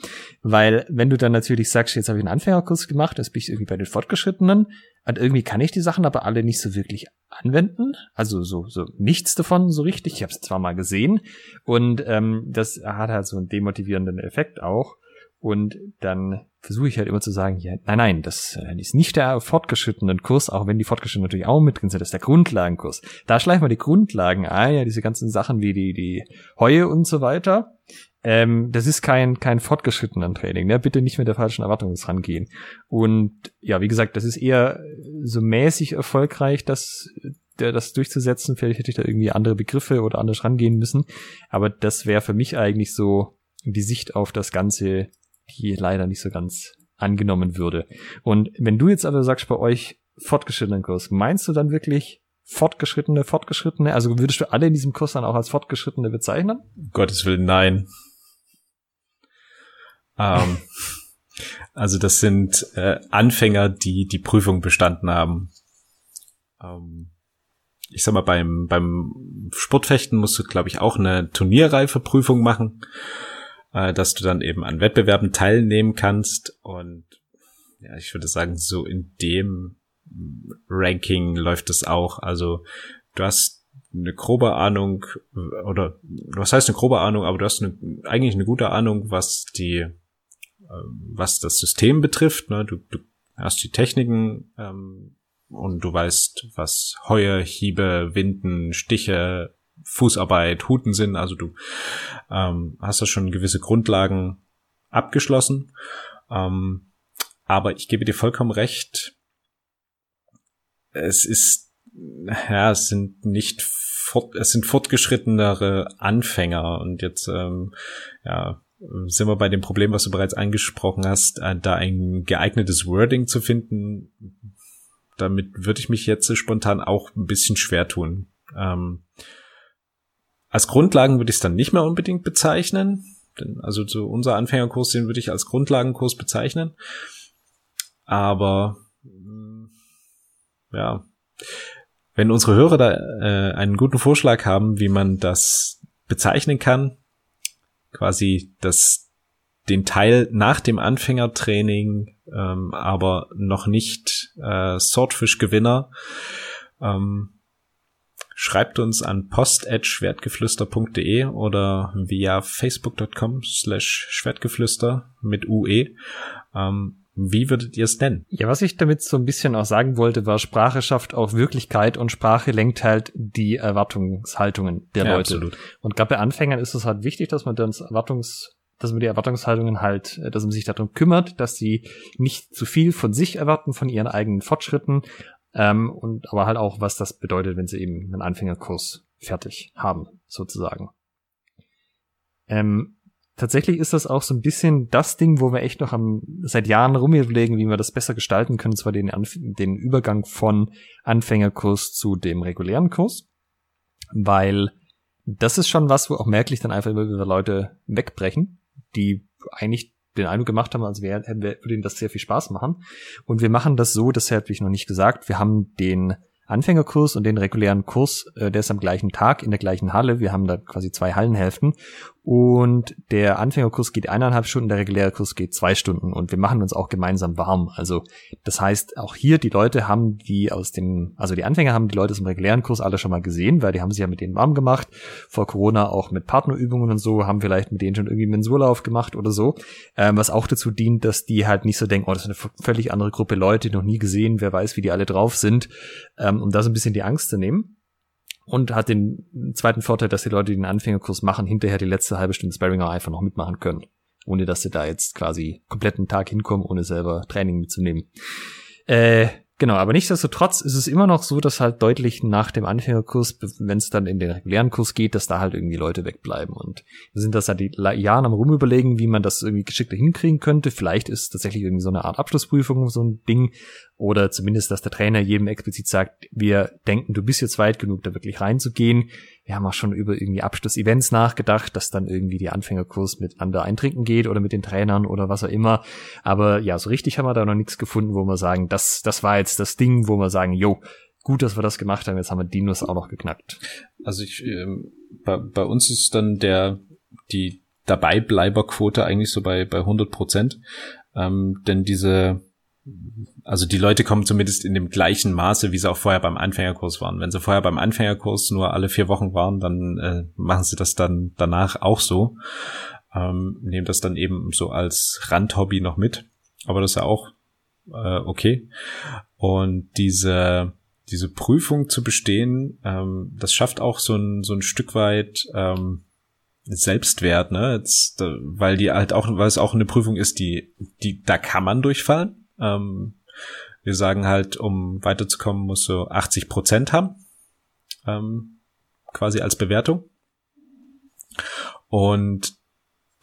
Weil wenn du dann natürlich sagst, jetzt habe ich einen Anfängerkurs gemacht, jetzt bin ich irgendwie bei den Fortgeschrittenen und irgendwie kann ich die Sachen aber alle nicht so wirklich anwenden. Also so, so nichts davon so richtig. Ich habe es zwar mal gesehen und ähm, das hat halt so einen demotivierenden Effekt auch. Und dann versuche ich halt immer zu sagen, ja, nein, nein, das äh, ist nicht der fortgeschrittene Kurs, auch wenn die fortgeschrittenen natürlich auch mit drin sind, das ist der Grundlagenkurs. Da schleifen wir die Grundlagen ein, ja, diese ganzen Sachen wie die, die Heue und so weiter. Ähm, das ist kein, kein fortgeschrittenen Training, ne? Bitte nicht mit der falschen Erwartung rangehen. Und ja, wie gesagt, das ist eher so mäßig erfolgreich, das das durchzusetzen. Vielleicht hätte ich da irgendwie andere Begriffe oder anders rangehen müssen. Aber das wäre für mich eigentlich so die Sicht auf das Ganze die leider nicht so ganz angenommen würde. Und wenn du jetzt aber sagst, bei euch fortgeschrittenen Kurs, meinst du dann wirklich fortgeschrittene, fortgeschrittene? Also würdest du alle in diesem Kurs dann auch als fortgeschrittene bezeichnen? Gottes Willen, nein. Ähm, also das sind äh, Anfänger, die die Prüfung bestanden haben. Ähm, ich sag mal, beim, beim Sportfechten musst du, glaube ich, auch eine turnierreife Prüfung machen äh, dass du dann eben an Wettbewerben teilnehmen kannst. Und ja, ich würde sagen, so in dem Ranking läuft es auch. Also du hast eine grobe Ahnung, oder was heißt eine grobe Ahnung, aber du hast eine, eigentlich eine gute Ahnung, was die, äh, was das System betrifft. Ne? Du, du hast die Techniken ähm, und du weißt, was Heue, Hiebe, Winden, Stiche, Fußarbeit, Huten sind. Also du ähm, hast da schon gewisse Grundlagen abgeschlossen. Ähm, aber ich gebe dir vollkommen recht. Es ist, ja, es sind nicht fort, es sind fortgeschrittenere Anfänger und jetzt, ähm, ja, sind wir bei dem Problem, was du bereits angesprochen hast, äh, da ein geeignetes Wording zu finden. Damit würde ich mich jetzt spontan auch ein bisschen schwer tun. Ähm, als Grundlagen würde ich es dann nicht mehr unbedingt bezeichnen. Also so unser Anfängerkurs, den würde ich als Grundlagenkurs bezeichnen. Aber mm, ja, wenn unsere Hörer da äh, einen guten Vorschlag haben, wie man das bezeichnen kann, quasi das den Teil nach dem Anfängertraining, ähm, aber noch nicht äh, Swordfish-Gewinner, ähm, Schreibt uns an post.schwertgeflüster.de oder via facebook.com slash schwertgeflüster mit UE. Ähm, Wie würdet ihr es nennen? Ja, was ich damit so ein bisschen auch sagen wollte, war, Sprache schafft auch Wirklichkeit und Sprache lenkt halt die Erwartungshaltungen der ja, Leute. Absolut. Und gerade bei Anfängern ist es halt wichtig, dass man dann Erwartungs dass man die Erwartungshaltungen halt, äh, dass man sich darum kümmert, dass sie nicht zu viel von sich erwarten, von ihren eigenen Fortschritten, ähm, und aber halt auch, was das bedeutet, wenn sie eben einen Anfängerkurs fertig haben, sozusagen. Ähm, tatsächlich ist das auch so ein bisschen das Ding, wo wir echt noch am, seit Jahren rumüberlegen, wie wir das besser gestalten können, zwar den, den Übergang von Anfängerkurs zu dem regulären Kurs, weil das ist schon was, wo auch merklich dann einfach immer wieder Leute wegbrechen, die eigentlich den Eindruck gemacht haben, als wäre, würde ihnen das sehr viel Spaß machen. Und wir machen das so, das hätte ich noch nicht gesagt, wir haben den Anfängerkurs und den regulären Kurs, äh, der ist am gleichen Tag in der gleichen Halle. Wir haben da quasi zwei Hallenhälften. Und der Anfängerkurs geht eineinhalb Stunden, der reguläre Kurs geht zwei Stunden. Und wir machen uns auch gemeinsam warm. Also das heißt, auch hier die Leute haben die aus dem, also die Anfänger haben die Leute aus dem regulären Kurs alle schon mal gesehen, weil die haben sich ja mit denen warm gemacht. Vor Corona auch mit Partnerübungen und so, haben vielleicht mit denen schon irgendwie Mensurlauf gemacht oder so. Ähm, was auch dazu dient, dass die halt nicht so denken, oh, das ist eine völlig andere Gruppe Leute, noch nie gesehen, wer weiß, wie die alle drauf sind, ähm, um da so ein bisschen die Angst zu nehmen und hat den zweiten Vorteil, dass die Leute, die den Anfängerkurs machen, hinterher die letzte halbe Stunde Sparring auch einfach noch mitmachen können, ohne dass sie da jetzt quasi kompletten Tag hinkommen, ohne selber Training mitzunehmen. Äh, Genau, aber nichtsdestotrotz ist es immer noch so, dass halt deutlich nach dem Anfängerkurs, wenn es dann in den regulären Kurs geht, dass da halt irgendwie Leute wegbleiben. Und wir sind das seit Jahren am rumüberlegen, wie man das irgendwie geschickter hinkriegen könnte. Vielleicht ist tatsächlich irgendwie so eine Art Abschlussprüfung so ein Ding. Oder zumindest, dass der Trainer jedem explizit sagt, wir denken, du bist jetzt weit genug, da wirklich reinzugehen wir haben auch schon über irgendwie Abschlussevents nachgedacht, dass dann irgendwie die Anfängerkurs mit miteinander eintrinken geht oder mit den Trainern oder was auch immer. Aber ja, so richtig haben wir da noch nichts gefunden, wo wir sagen, das, das war jetzt das Ding, wo wir sagen, jo, gut, dass wir das gemacht haben, jetzt haben wir Dinos auch noch geknackt. Also ich, ähm, bei, bei uns ist dann der, die Dabeibleiberquote eigentlich so bei, bei 100 Prozent. Ähm, denn diese, also die Leute kommen zumindest in dem gleichen Maße, wie sie auch vorher beim Anfängerkurs waren. Wenn sie vorher beim Anfängerkurs nur alle vier Wochen waren, dann äh, machen sie das dann danach auch so. Ähm, nehmen das dann eben so als Randhobby noch mit. Aber das ist ja auch äh, okay. Und diese, diese Prüfung zu bestehen, ähm, das schafft auch so ein, so ein Stück weit ähm, Selbstwert, ne? Jetzt, weil die halt auch, weil es auch eine Prüfung ist, die, die, da kann man durchfallen. Ähm, wir sagen halt, um weiterzukommen, musst du 80 Prozent haben, ähm, quasi als Bewertung. Und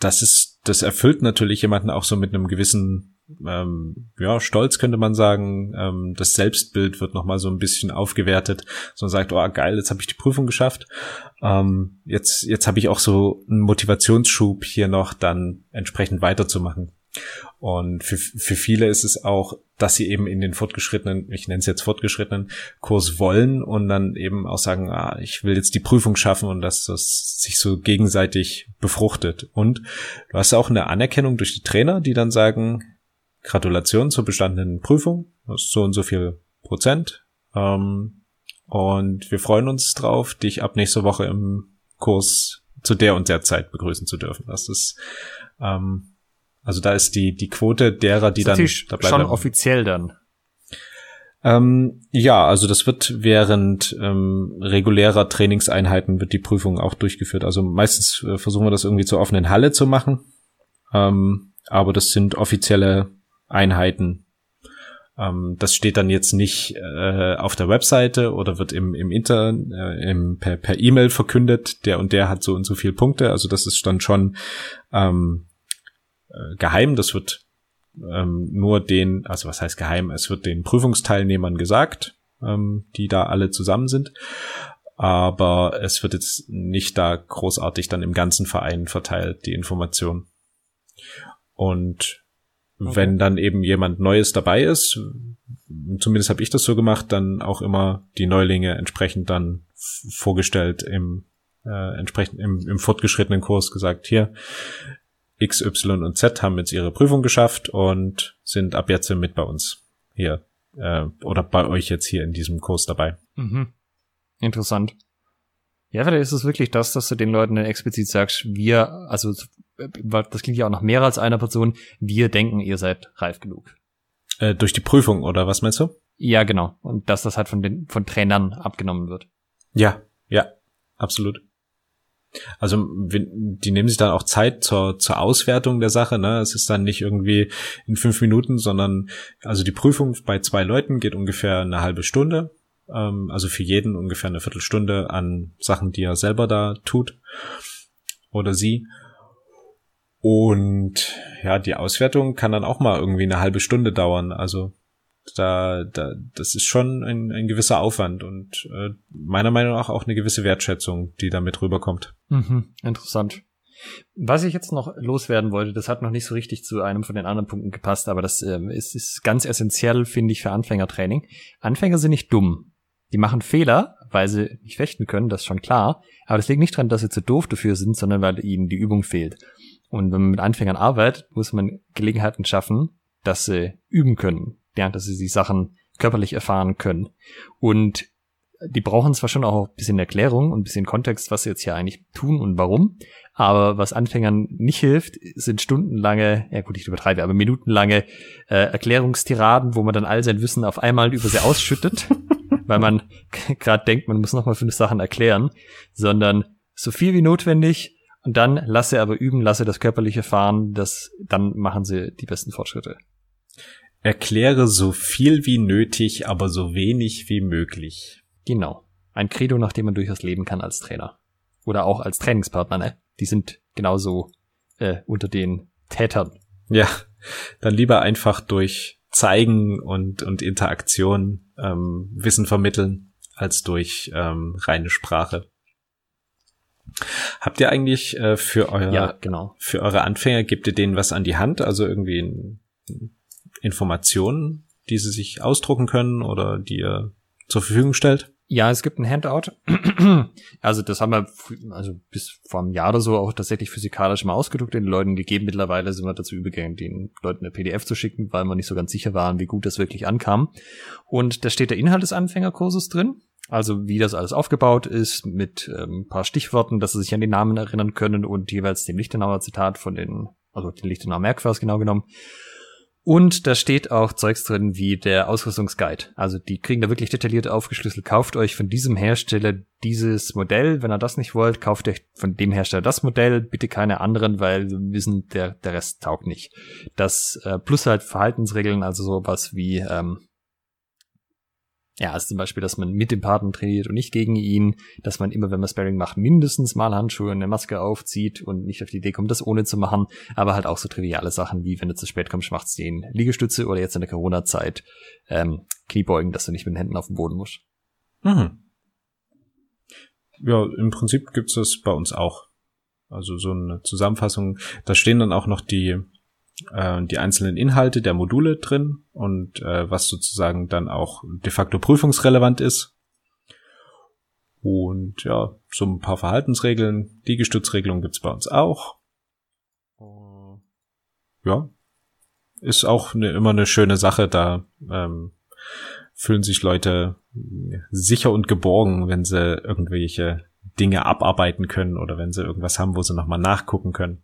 das ist, das erfüllt natürlich jemanden auch so mit einem gewissen, ähm, ja, Stolz könnte man sagen. Ähm, das Selbstbild wird nochmal so ein bisschen aufgewertet. So man sagt, oh geil, jetzt habe ich die Prüfung geschafft. Ähm, jetzt, jetzt habe ich auch so einen Motivationsschub hier noch dann entsprechend weiterzumachen. Und für, für viele ist es auch, dass sie eben in den fortgeschrittenen, ich nenne es jetzt fortgeschrittenen Kurs wollen und dann eben auch sagen, ah, ich will jetzt die Prüfung schaffen und dass das sich so gegenseitig befruchtet. Und du hast auch eine Anerkennung durch die Trainer, die dann sagen, Gratulation zur bestandenen Prüfung, so und so viel Prozent. Ähm, und wir freuen uns drauf, dich ab nächster Woche im Kurs zu der und der Zeit begrüßen zu dürfen. Das ist ähm, also da ist die, die Quote derer, die dann dabei schon offiziell dann. Ähm, ja, also das wird während ähm, regulärer Trainingseinheiten wird die Prüfung auch durchgeführt. Also meistens äh, versuchen wir das irgendwie zur offenen Halle zu machen. Ähm, aber das sind offizielle Einheiten. Ähm, das steht dann jetzt nicht äh, auf der Webseite oder wird im, im Inter, äh, im, per, per E-Mail verkündet, der und der hat so und so viel Punkte. Also das ist dann schon ähm, äh, geheim. Das wird ähm, nur den, also was heißt geheim? Es wird den Prüfungsteilnehmern gesagt, ähm, die da alle zusammen sind. Aber es wird jetzt nicht da großartig dann im ganzen Verein verteilt, die Information. Und okay. wenn dann eben jemand Neues dabei ist, zumindest habe ich das so gemacht, dann auch immer die Neulinge entsprechend dann vorgestellt im äh, entsprechend im, im fortgeschrittenen Kurs gesagt, hier, X, Y und Z haben jetzt ihre Prüfung geschafft und sind ab jetzt mit bei uns hier äh, oder bei euch jetzt hier in diesem Kurs dabei. Mhm. Interessant. Ja, vielleicht ist es wirklich das, dass du den Leuten dann explizit sagst, wir, also das klingt ja auch nach mehr als einer Person, wir denken, ihr seid reif genug. Äh, durch die Prüfung, oder was meinst du? Ja, genau. Und dass das halt von den von Trainern abgenommen wird. Ja, ja, absolut. Also die nehmen sich dann auch Zeit zur, zur Auswertung der Sache. Ne? Es ist dann nicht irgendwie in fünf Minuten, sondern also die Prüfung bei zwei Leuten geht ungefähr eine halbe Stunde. Ähm, also für jeden ungefähr eine Viertelstunde an Sachen, die er selber da tut oder sie. Und ja, die Auswertung kann dann auch mal irgendwie eine halbe Stunde dauern. Also da, da, das ist schon ein, ein gewisser Aufwand und äh, meiner Meinung nach auch eine gewisse Wertschätzung, die damit rüberkommt. Mhm, interessant. Was ich jetzt noch loswerden wollte, das hat noch nicht so richtig zu einem von den anderen Punkten gepasst, aber das ähm, ist, ist ganz essentiell, finde ich, für Anfängertraining. Anfänger sind nicht dumm. Die machen Fehler, weil sie nicht fechten können, das ist schon klar. Aber das liegt nicht daran, dass sie zu doof dafür sind, sondern weil ihnen die Übung fehlt. Und wenn man mit Anfängern arbeitet, muss man Gelegenheiten schaffen, dass sie üben können, ja, dass sie die Sachen körperlich erfahren können. Und die brauchen zwar schon auch ein bisschen Erklärung und ein bisschen Kontext, was sie jetzt hier eigentlich tun und warum, aber was Anfängern nicht hilft, sind stundenlange, ja gut, ich übertreibe, aber minutenlange äh, Erklärungstiraden, wo man dann all sein Wissen auf einmal über sie ausschüttet, (laughs) weil man gerade denkt, man muss nochmal fünf Sachen erklären, sondern so viel wie notwendig und dann lasse aber üben, lasse das körperliche fahren, das, dann machen sie die besten Fortschritte. Erkläre so viel wie nötig, aber so wenig wie möglich. Genau. Ein Credo, nach dem man durchaus leben kann als Trainer. Oder auch als Trainingspartner, ne? Die sind genauso äh, unter den Tätern. Ja, dann lieber einfach durch Zeigen und, und Interaktion ähm, Wissen vermitteln, als durch ähm, reine Sprache. Habt ihr eigentlich äh, für euer ja, genau. für eure Anfänger gebt ihr denen was an die Hand, also irgendwie in, Informationen, die sie sich ausdrucken können oder die ihr zur Verfügung stellt? Ja, es gibt ein Handout. (clears throat) also das haben wir also bis vor einem Jahr oder so auch tatsächlich physikalisch mal ausgedruckt den Leuten gegeben. Mittlerweile sind wir dazu übergegangen, den Leuten eine PDF zu schicken, weil wir nicht so ganz sicher waren, wie gut das wirklich ankam. Und da steht der Inhalt des Anfängerkurses drin. Also wie das alles aufgebaut ist, mit ähm, paar Stichworten, dass sie sich an die Namen erinnern können und jeweils dem Lichtenauer Zitat von den, also den Lichtenauer Merkvers genau genommen. Und da steht auch Zeugs drin wie der Ausrüstungsguide. Also die kriegen da wirklich detailliert aufgeschlüsselt. Kauft euch von diesem Hersteller dieses Modell. Wenn ihr das nicht wollt, kauft euch von dem Hersteller das Modell. Bitte keine anderen, weil wir wissen, der, der Rest taugt nicht. Das äh, plus halt Verhaltensregeln, also sowas wie ähm, ja, also zum Beispiel, dass man mit dem Partner trainiert und nicht gegen ihn, dass man immer, wenn man Sparring macht, mindestens mal Handschuhe und eine Maske aufzieht und nicht auf die Idee kommt, das ohne zu machen, aber halt auch so triviale Sachen wie, wenn du zu spät kommst, machst du den Liegestütze oder jetzt in der Corona-Zeit ähm, Kniebeugen, dass du nicht mit den Händen auf dem Boden musst. Mhm. Ja, im Prinzip gibt's das bei uns auch. Also so eine Zusammenfassung, da stehen dann auch noch die äh, die einzelnen Inhalte der Module drin und äh, was sozusagen dann auch de facto prüfungsrelevant ist. Und ja, so ein paar Verhaltensregeln. Die Gestützregelung gibt's bei uns auch. Ja, ist auch ne, immer eine schöne Sache. Da ähm, fühlen sich Leute sicher und geborgen, wenn sie irgendwelche Dinge abarbeiten können oder wenn sie irgendwas haben, wo sie nochmal nachgucken können.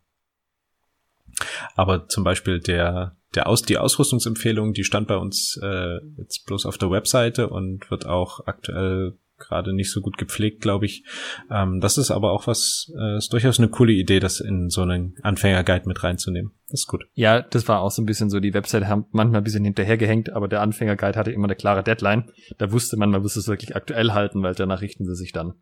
Aber zum Beispiel der, der Aus, die Ausrüstungsempfehlung, die stand bei uns äh, jetzt bloß auf der Webseite und wird auch aktuell gerade nicht so gut gepflegt, glaube ich. Ähm, das ist aber auch was, äh, ist durchaus eine coole Idee, das in so einen Anfängerguide mit reinzunehmen. Das ist gut. Ja, das war auch so ein bisschen so, die Webseite haben manchmal ein bisschen hinterhergehängt, aber der Anfängerguide hatte immer eine klare Deadline. Da wusste man, man muss es wirklich aktuell halten, weil danach richten sie sich dann.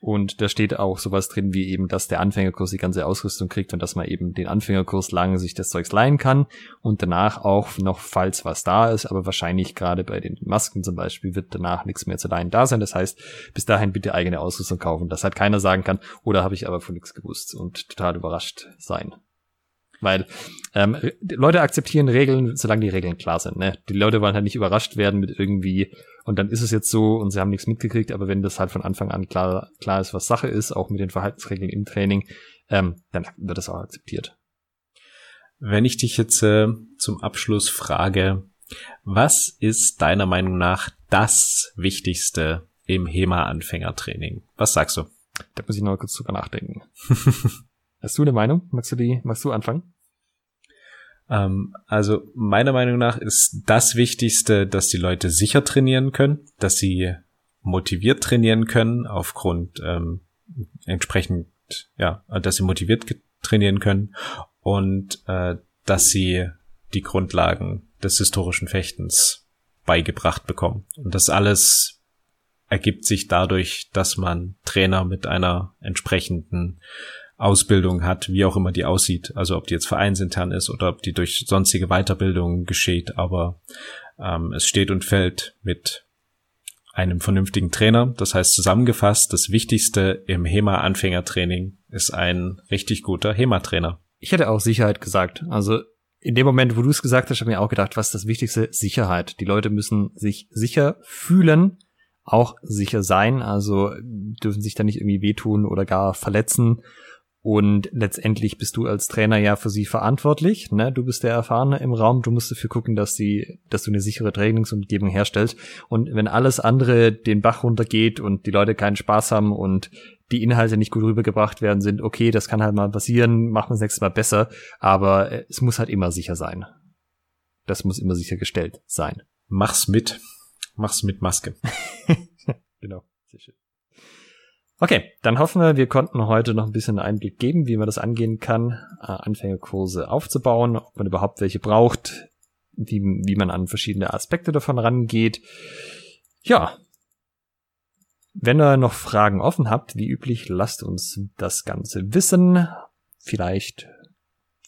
Und da steht auch sowas drin, wie eben, dass der Anfängerkurs die ganze Ausrüstung kriegt und dass man eben den Anfängerkurs lang sich das Zeugs leihen kann und danach auch noch, falls was da ist, aber wahrscheinlich gerade bei den Masken zum Beispiel wird danach nichts mehr zu leihen da sein. Das heißt, bis dahin bitte eigene Ausrüstung kaufen, dass halt keiner sagen kann, oder habe ich aber von nichts gewusst und total überrascht sein. Weil ähm, Leute akzeptieren Regeln, solange die Regeln klar sind. Ne? Die Leute wollen halt nicht überrascht werden mit irgendwie, und dann ist es jetzt so und sie haben nichts mitgekriegt, aber wenn das halt von Anfang an klar, klar ist, was Sache ist, auch mit den Verhaltensregeln im Training, ähm, dann wird das auch akzeptiert. Wenn ich dich jetzt äh, zum Abschluss frage, was ist deiner Meinung nach das Wichtigste im HEMA-Anfängertraining? Was sagst du? Da muss ich noch kurz drüber nachdenken. (laughs) Hast du eine Meinung? Magst du die, magst du anfangen? Ähm, also meiner Meinung nach ist das Wichtigste, dass die Leute sicher trainieren können, dass sie motiviert trainieren können aufgrund ähm, entsprechend, ja, dass sie motiviert trainieren können und äh, dass sie die Grundlagen des historischen Fechtens beigebracht bekommen. Und das alles ergibt sich dadurch, dass man Trainer mit einer entsprechenden Ausbildung hat, wie auch immer die aussieht. Also ob die jetzt vereinsintern ist oder ob die durch sonstige Weiterbildung geschieht. Aber ähm, es steht und fällt mit einem vernünftigen Trainer. Das heißt zusammengefasst, das Wichtigste im HEMA-Anfängertraining ist ein richtig guter HEMA-Trainer. Ich hätte auch Sicherheit gesagt. Also in dem Moment, wo du es gesagt hast, habe ich mir auch gedacht, was ist das Wichtigste? Sicherheit. Die Leute müssen sich sicher fühlen, auch sicher sein, also dürfen sich da nicht irgendwie wehtun oder gar verletzen. Und letztendlich bist du als Trainer ja für sie verantwortlich. Ne? Du bist der Erfahrene im Raum. Du musst dafür gucken, dass sie, dass du eine sichere Trainingsumgebung herstellst. Und wenn alles andere den Bach runtergeht und die Leute keinen Spaß haben und die Inhalte nicht gut rübergebracht werden, sind okay, das kann halt mal passieren, machen wir das nächste Mal besser. Aber äh, es muss halt immer sicher sein. Das muss immer sichergestellt sein. Mach's mit. Mach's mit Maske. (laughs) genau. Okay, dann hoffen wir, wir konnten heute noch ein bisschen Einblick geben, wie man das angehen kann, äh, Anfängerkurse aufzubauen, ob man überhaupt welche braucht, wie, wie man an verschiedene Aspekte davon rangeht. Ja. Wenn ihr noch Fragen offen habt, wie üblich, lasst uns das Ganze wissen. Vielleicht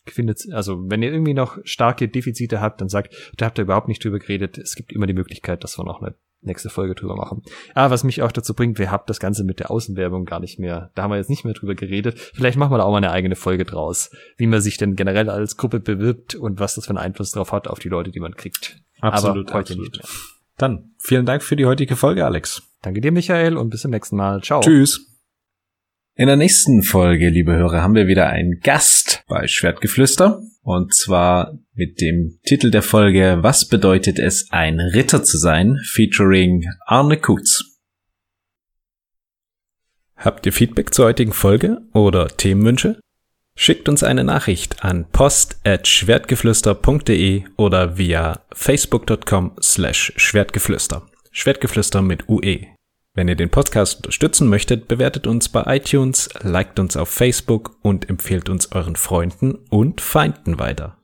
findet, also wenn ihr irgendwie noch starke Defizite habt, dann sagt, da habt ihr überhaupt nicht drüber geredet. Es gibt immer die Möglichkeit, dass wir noch eine nächste Folge drüber machen. Ah, was mich auch dazu bringt, wir haben das Ganze mit der Außenwerbung gar nicht mehr. Da haben wir jetzt nicht mehr drüber geredet. Vielleicht machen wir da auch mal eine eigene Folge draus, wie man sich denn generell als Gruppe bewirbt und was das für einen Einfluss drauf hat auf die Leute, die man kriegt. Absolut, Aber heute absolut. nicht mehr. Dann vielen Dank für die heutige Folge, Alex. Danke dir, Michael, und bis zum nächsten Mal. Ciao. Tschüss. In der nächsten Folge, liebe Hörer, haben wir wieder einen Gast bei Schwertgeflüster. Und zwar mit dem Titel der Folge Was bedeutet es, ein Ritter zu sein? featuring Arne Kutz. Habt ihr Feedback zur heutigen Folge oder Themenwünsche? Schickt uns eine Nachricht an post.schwertgeflüster.de oder via facebook.com slash schwertgeflüster. Schwertgeflüster mit UE. Wenn ihr den Podcast unterstützen möchtet, bewertet uns bei iTunes, liked uns auf Facebook und empfehlt uns euren Freunden und Feinden weiter.